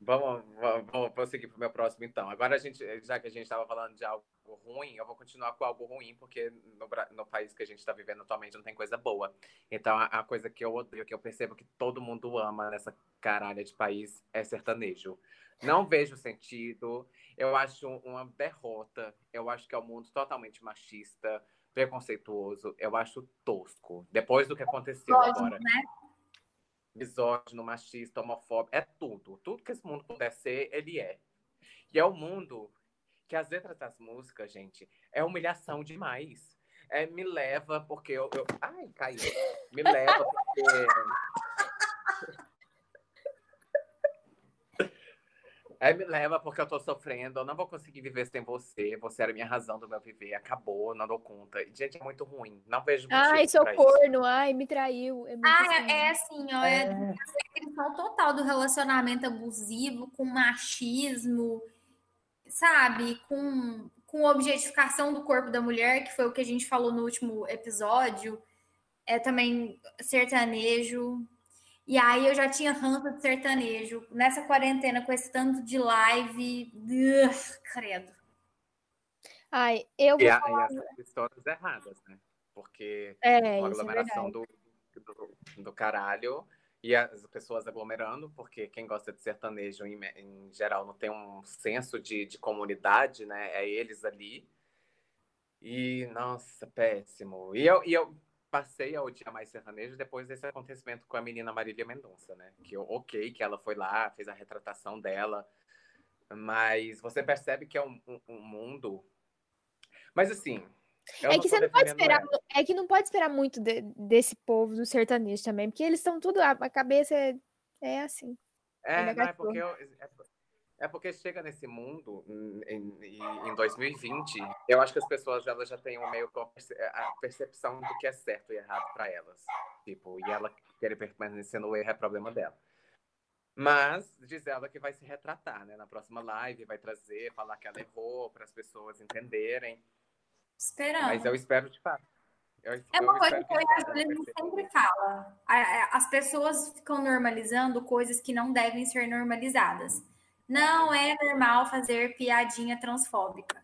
Vamos, vamos, vamos seguir para o meu próximo, então. Agora, a gente, já que a gente estava falando de algo ruim, eu vou continuar com algo ruim, porque no, no país que a gente está vivendo atualmente não tem coisa boa. Então, a, a, coisa que eu odeio, que eu percebo que todo mundo ama nessa caralha de país, é sertanejo. Não vejo sentido, eu acho uma derrota, eu acho que é um mundo totalmente machista, preconceituoso, eu acho tosco. Depois do que aconteceu agora. Né? Misógino, machista, homofóbico, é tudo. Tudo que esse mundo puder ser, ele é. E é o um mundo que as letras das músicas, gente, é humilhação demais. É, me leva porque eu, eu... Ai, caiu. Me leva porque Aí me leva porque eu tô sofrendo, eu não vou conseguir viver sem você, você era a minha razão do meu viver, acabou, não dou conta. Gente, é muito ruim, não vejo Ai, sou corno, ai, me traiu. É ah, assim. é assim, ó, é, é a descrição total do relacionamento abusivo, com machismo, sabe, com, com objetificação do corpo da mulher, que foi o que a gente falou no último episódio, é também sertanejo, e aí eu já tinha ranço de sertanejo. Nessa quarentena, com esse tanto de live, credo. Ai, eu vou e, falar... e as histórias erradas, né? Porque é, uma é aglomeração é do, do, do caralho e as pessoas aglomerando, porque quem gosta de sertanejo em, em geral não tem um senso de, de comunidade, né? É eles ali. E, nossa, péssimo. E eu, e eu passei a odiar mais sertanejo depois desse acontecimento com a menina Marília Mendonça, né? Que ok, que ela foi lá, fez a retratação dela, mas você percebe que é um, um, um mundo. Mas assim. É que você não pode esperar, ela. é que não pode esperar muito de, desse povo do sertanejo também, porque eles estão tudo, a cabeça é, é assim. É, é não, é porque eu, é, é porque chega nesse mundo, em, em, 2020, eu acho que as pessoas elas já têm um meio a percepção do que é certo e errado para elas. Tipo, e ela querer permanecer no erro é problema dela. Mas diz ela que vai se retratar, né? Na próxima live, vai trazer, falar que ela errou para as pessoas entenderem. Esperando. Mas eu espero de fato. Eu, é uma coisa que, a Juliana sempre fala. As pessoas ficam normalizando coisas que não devem ser normalizadas. Não é normal fazer piadinha transfóbica.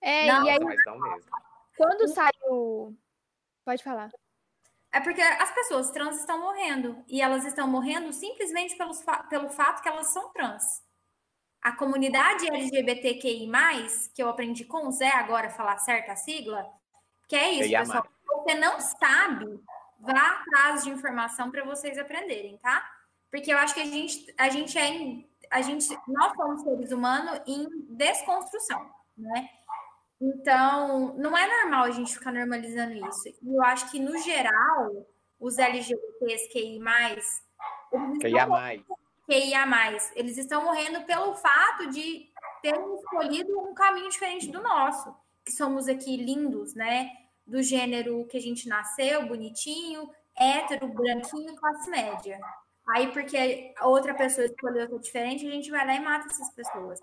É, não, e aí. Quando saiu. Pode falar. É porque as pessoas trans estão morrendo. E elas estão morrendo simplesmente pelo pelo fato que elas são trans. A comunidade LGBTQI, que eu aprendi com o Zé agora falar certa sigla, que é isso, pessoal. Você não sabe, vá atrás de informação para vocês aprenderem, tá? Porque eu acho que a gente, a gente é a gente, nós somos seres humanos em desconstrução, né? Então, não é normal a gente ficar normalizando isso. E eu acho que, no geral, os LGBTs QI+, QIA+, QIA+, eles estão morrendo pelo fato de terem escolhido um caminho diferente do nosso, que somos aqui lindos, né? Do gênero que a gente nasceu, bonitinho, hétero, branquinho, classe média. Aí, porque a outra pessoa escolheu outra diferente, a gente vai lá e mata essas pessoas.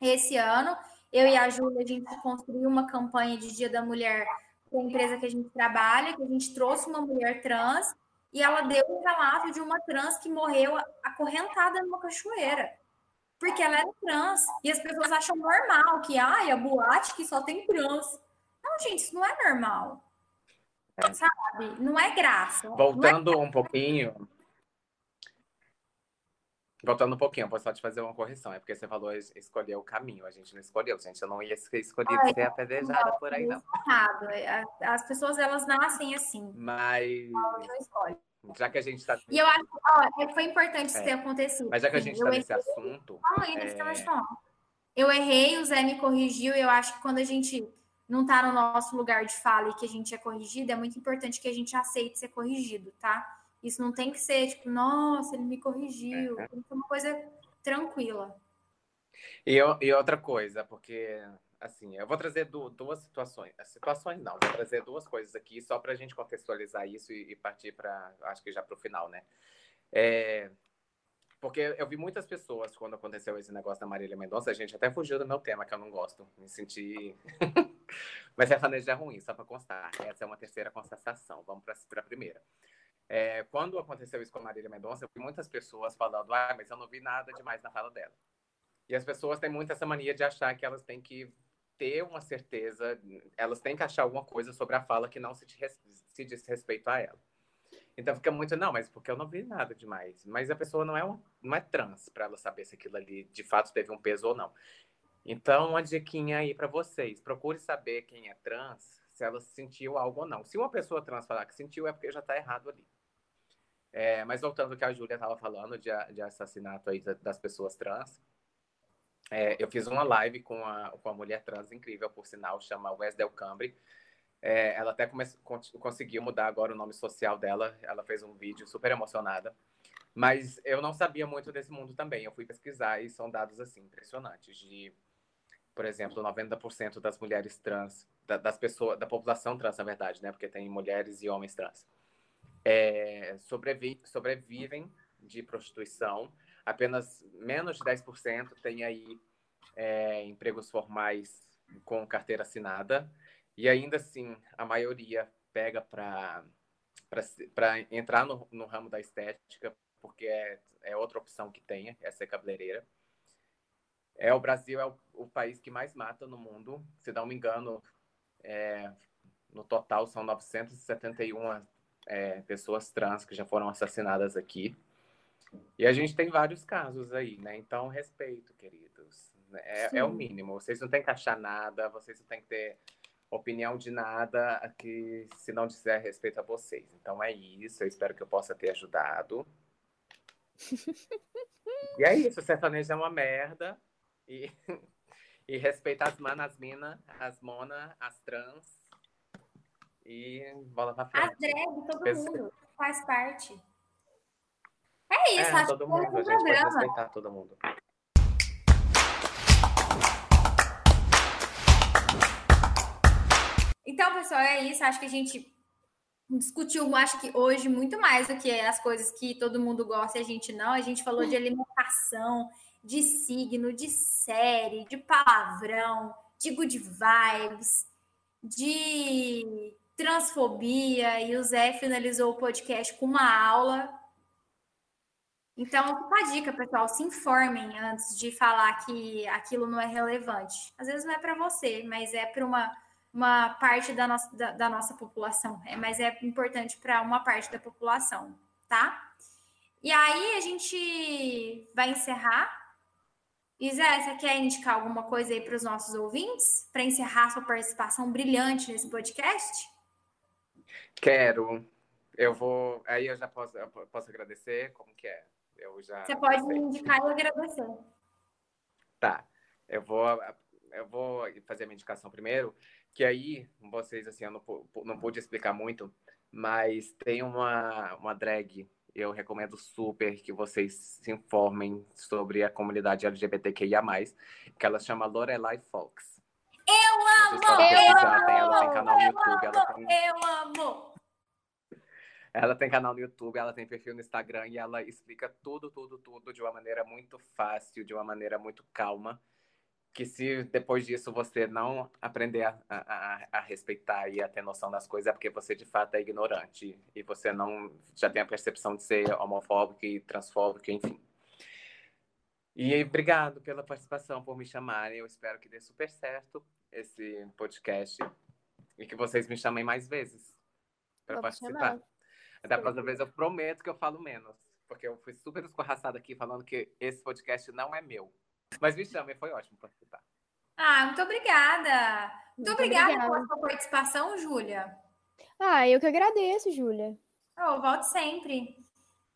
Esse ano, eu e a Júlia, a gente construiu uma campanha de Dia da Mulher com a empresa que a gente trabalha, que a gente trouxe uma mulher trans e ela deu um relato de uma trans que morreu acorrentada numa cachoeira. Porque ela era trans. E as pessoas acham normal que, ai, a boate que só tem trans. Não, gente, isso não é normal. É. Sabe? Não é graça. Voltando é um pouquinho Voltando um pouquinho, eu posso só te fazer uma correção. É porque você falou escolher o caminho. A gente não escolheu, gente. Eu não ia escolher Ai, ser apedrejada por aí, não. Errado. É, as pessoas, elas nascem assim. Mas... Já que a gente está... E eu acho que é, foi importante isso é. ter acontecido. Mas já que a gente está nesse assunto... Calma aí, é... Eu errei, o Zé me corrigiu. E eu acho que quando a gente não está no nosso lugar de fala e que a gente é corrigido, é muito importante que a gente aceite ser corrigido, tá? Isso não tem que ser tipo, nossa, ele me corrigiu. Tem que ser uma coisa tranquila. E, e outra coisa, porque assim, eu vou trazer duas situações. Situações não, vou trazer duas coisas aqui só para a gente contextualizar isso e, e partir para, acho que já para o final, né? É, porque eu vi muitas pessoas quando aconteceu esse negócio da Marília Mendonça, a gente até fugiu do meu tema, que eu não gosto. Me senti. (laughs) Mas sertanejo é ruim, só para constar. Essa é uma terceira constatação. Vamos para a primeira. É, quando aconteceu isso com a Marília Mendonça, eu vi muitas pessoas falando, ah, mas eu não vi nada demais na fala dela. E as pessoas têm muito essa mania de achar que elas têm que ter uma certeza, elas têm que achar alguma coisa sobre a fala que não se, se diz respeito a ela. Então fica muito, não, mas porque eu não vi nada demais. Mas a pessoa não é, um, não é trans para ela saber se aquilo ali de fato teve um peso ou não. Então, uma diquinha aí para vocês: procure saber quem é trans, se ela sentiu algo ou não. Se uma pessoa trans falar que sentiu, é porque já está errado ali. É, mas voltando ao que a Júlia estava falando de, de, assassinato aí das pessoas trans, é, eu fiz uma live com a, com a mulher trans incrível, por sinal, chama Wesdel Cambre. É, ela até come, conseguiu mudar agora o nome social dela, ela fez um vídeo super emocionada. Mas eu não sabia muito desse mundo também. Eu fui pesquisar e são dados assim impressionantes de, por exemplo, 90% das mulheres trans, da, das pessoas, da população trans, na verdade, né? Porque tem mulheres e homens trans é, sobrevi sobrevivem de prostituição, apenas menos de 10% tem aí é, empregos formais com carteira assinada, e ainda assim a maioria pega para entrar no, no, ramo da estética, porque é, é outra opção que tem, é ser cabeleireira. É, o Brasil é o, o, país que mais mata no mundo. Se não me engano, é, no total são 971 é, pessoas trans que já foram assassinadas aqui. E a gente tem vários casos aí, né? Então, respeito, queridos. É, é, o mínimo. Vocês não têm que achar nada, vocês não têm que ter opinião de nada que se não disser respeito a vocês. Então é isso. Eu espero que eu possa ter ajudado. e é isso. O sertanejo é uma merda. E, (laughs) e respeita as manas, as minas, as mona, as trans. E bola pra frente. As drag, todo mundo faz parte. É isso, é, acho todo mundo, a gente programa. pode respeitar todo mundo. Então, pessoal, é isso. Acho que a gente discutiu, acho que hoje, muito mais do que as coisas que todo mundo gosta e a gente não. A gente falou de alimentação, de signo, de série, de palavrão, de good vibes, de transfobia. E o Zé finalizou o podcast com uma aula então, fica a dica, pessoal, se informem antes de falar que aquilo não é relevante. Às vezes não é para você, mas é para uma, uma parte da nossa, da, da nossa população. É, mas é importante para uma parte da população, tá? E aí a gente vai encerrar. E Zé, você quer indicar alguma coisa aí para os nossos ouvintes? Para encerrar sua participação brilhante nesse podcast? Quero. Eu vou. Aí eu já posso, eu posso agradecer. Como que é? Eu já. Você pode me indicar e agradecer. Tá. Eu vou, eu vou fazer a minha indicação primeiro, que aí, vocês, assim, eu não, não pude explicar muito, mas tem uma, uma drag, eu recomendo super que vocês se informem sobre a comunidade LGBTQIA+, que ela chama Lorelai Fox. Eu amo! Eu amo! Ela tem canal no YouTube. Ela tem... Eu amo! Ela tem canal no YouTube, ela tem perfil no Instagram e ela explica tudo, tudo, tudo de uma maneira muito fácil, de uma maneira muito calma. Que se depois disso você não aprender a, a, a respeitar e a ter noção das coisas, é porque você de fato é ignorante e você não já tem a percepção de ser homofóbico e transfóbico, enfim. E obrigado pela participação, por me chamarem. Eu espero que dê super certo esse podcast e que vocês me chamem mais vezes para participar. Da próxima vez eu prometo que eu falo menos. Porque eu fui super escorraçada aqui falando que esse podcast não é meu. Mas me chame, foi ótimo participar. Ah, muito obrigada. Muito, muito obrigada, obrigada pela sua participação, Júlia. Ah, eu que agradeço, Júlia. Oh, volte sempre.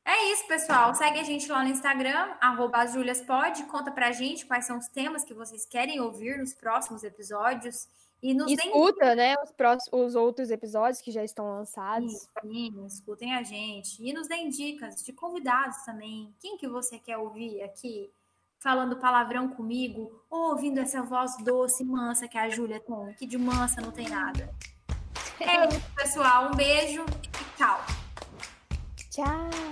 É isso, pessoal. Segue a gente lá no Instagram, arroba juliaspod. Conta pra gente quais são os temas que vocês querem ouvir nos próximos episódios. E nos Escuta, né, os, próximos, os outros episódios que já estão lançados. Sim, sim, escutem a gente. E nos deem dicas de convidados também. Quem que você quer ouvir aqui falando palavrão comigo ou ouvindo essa voz doce, mansa que a Júlia tem, que de mansa não tem nada. É isso, pessoal. Um beijo e tchau. Tchau.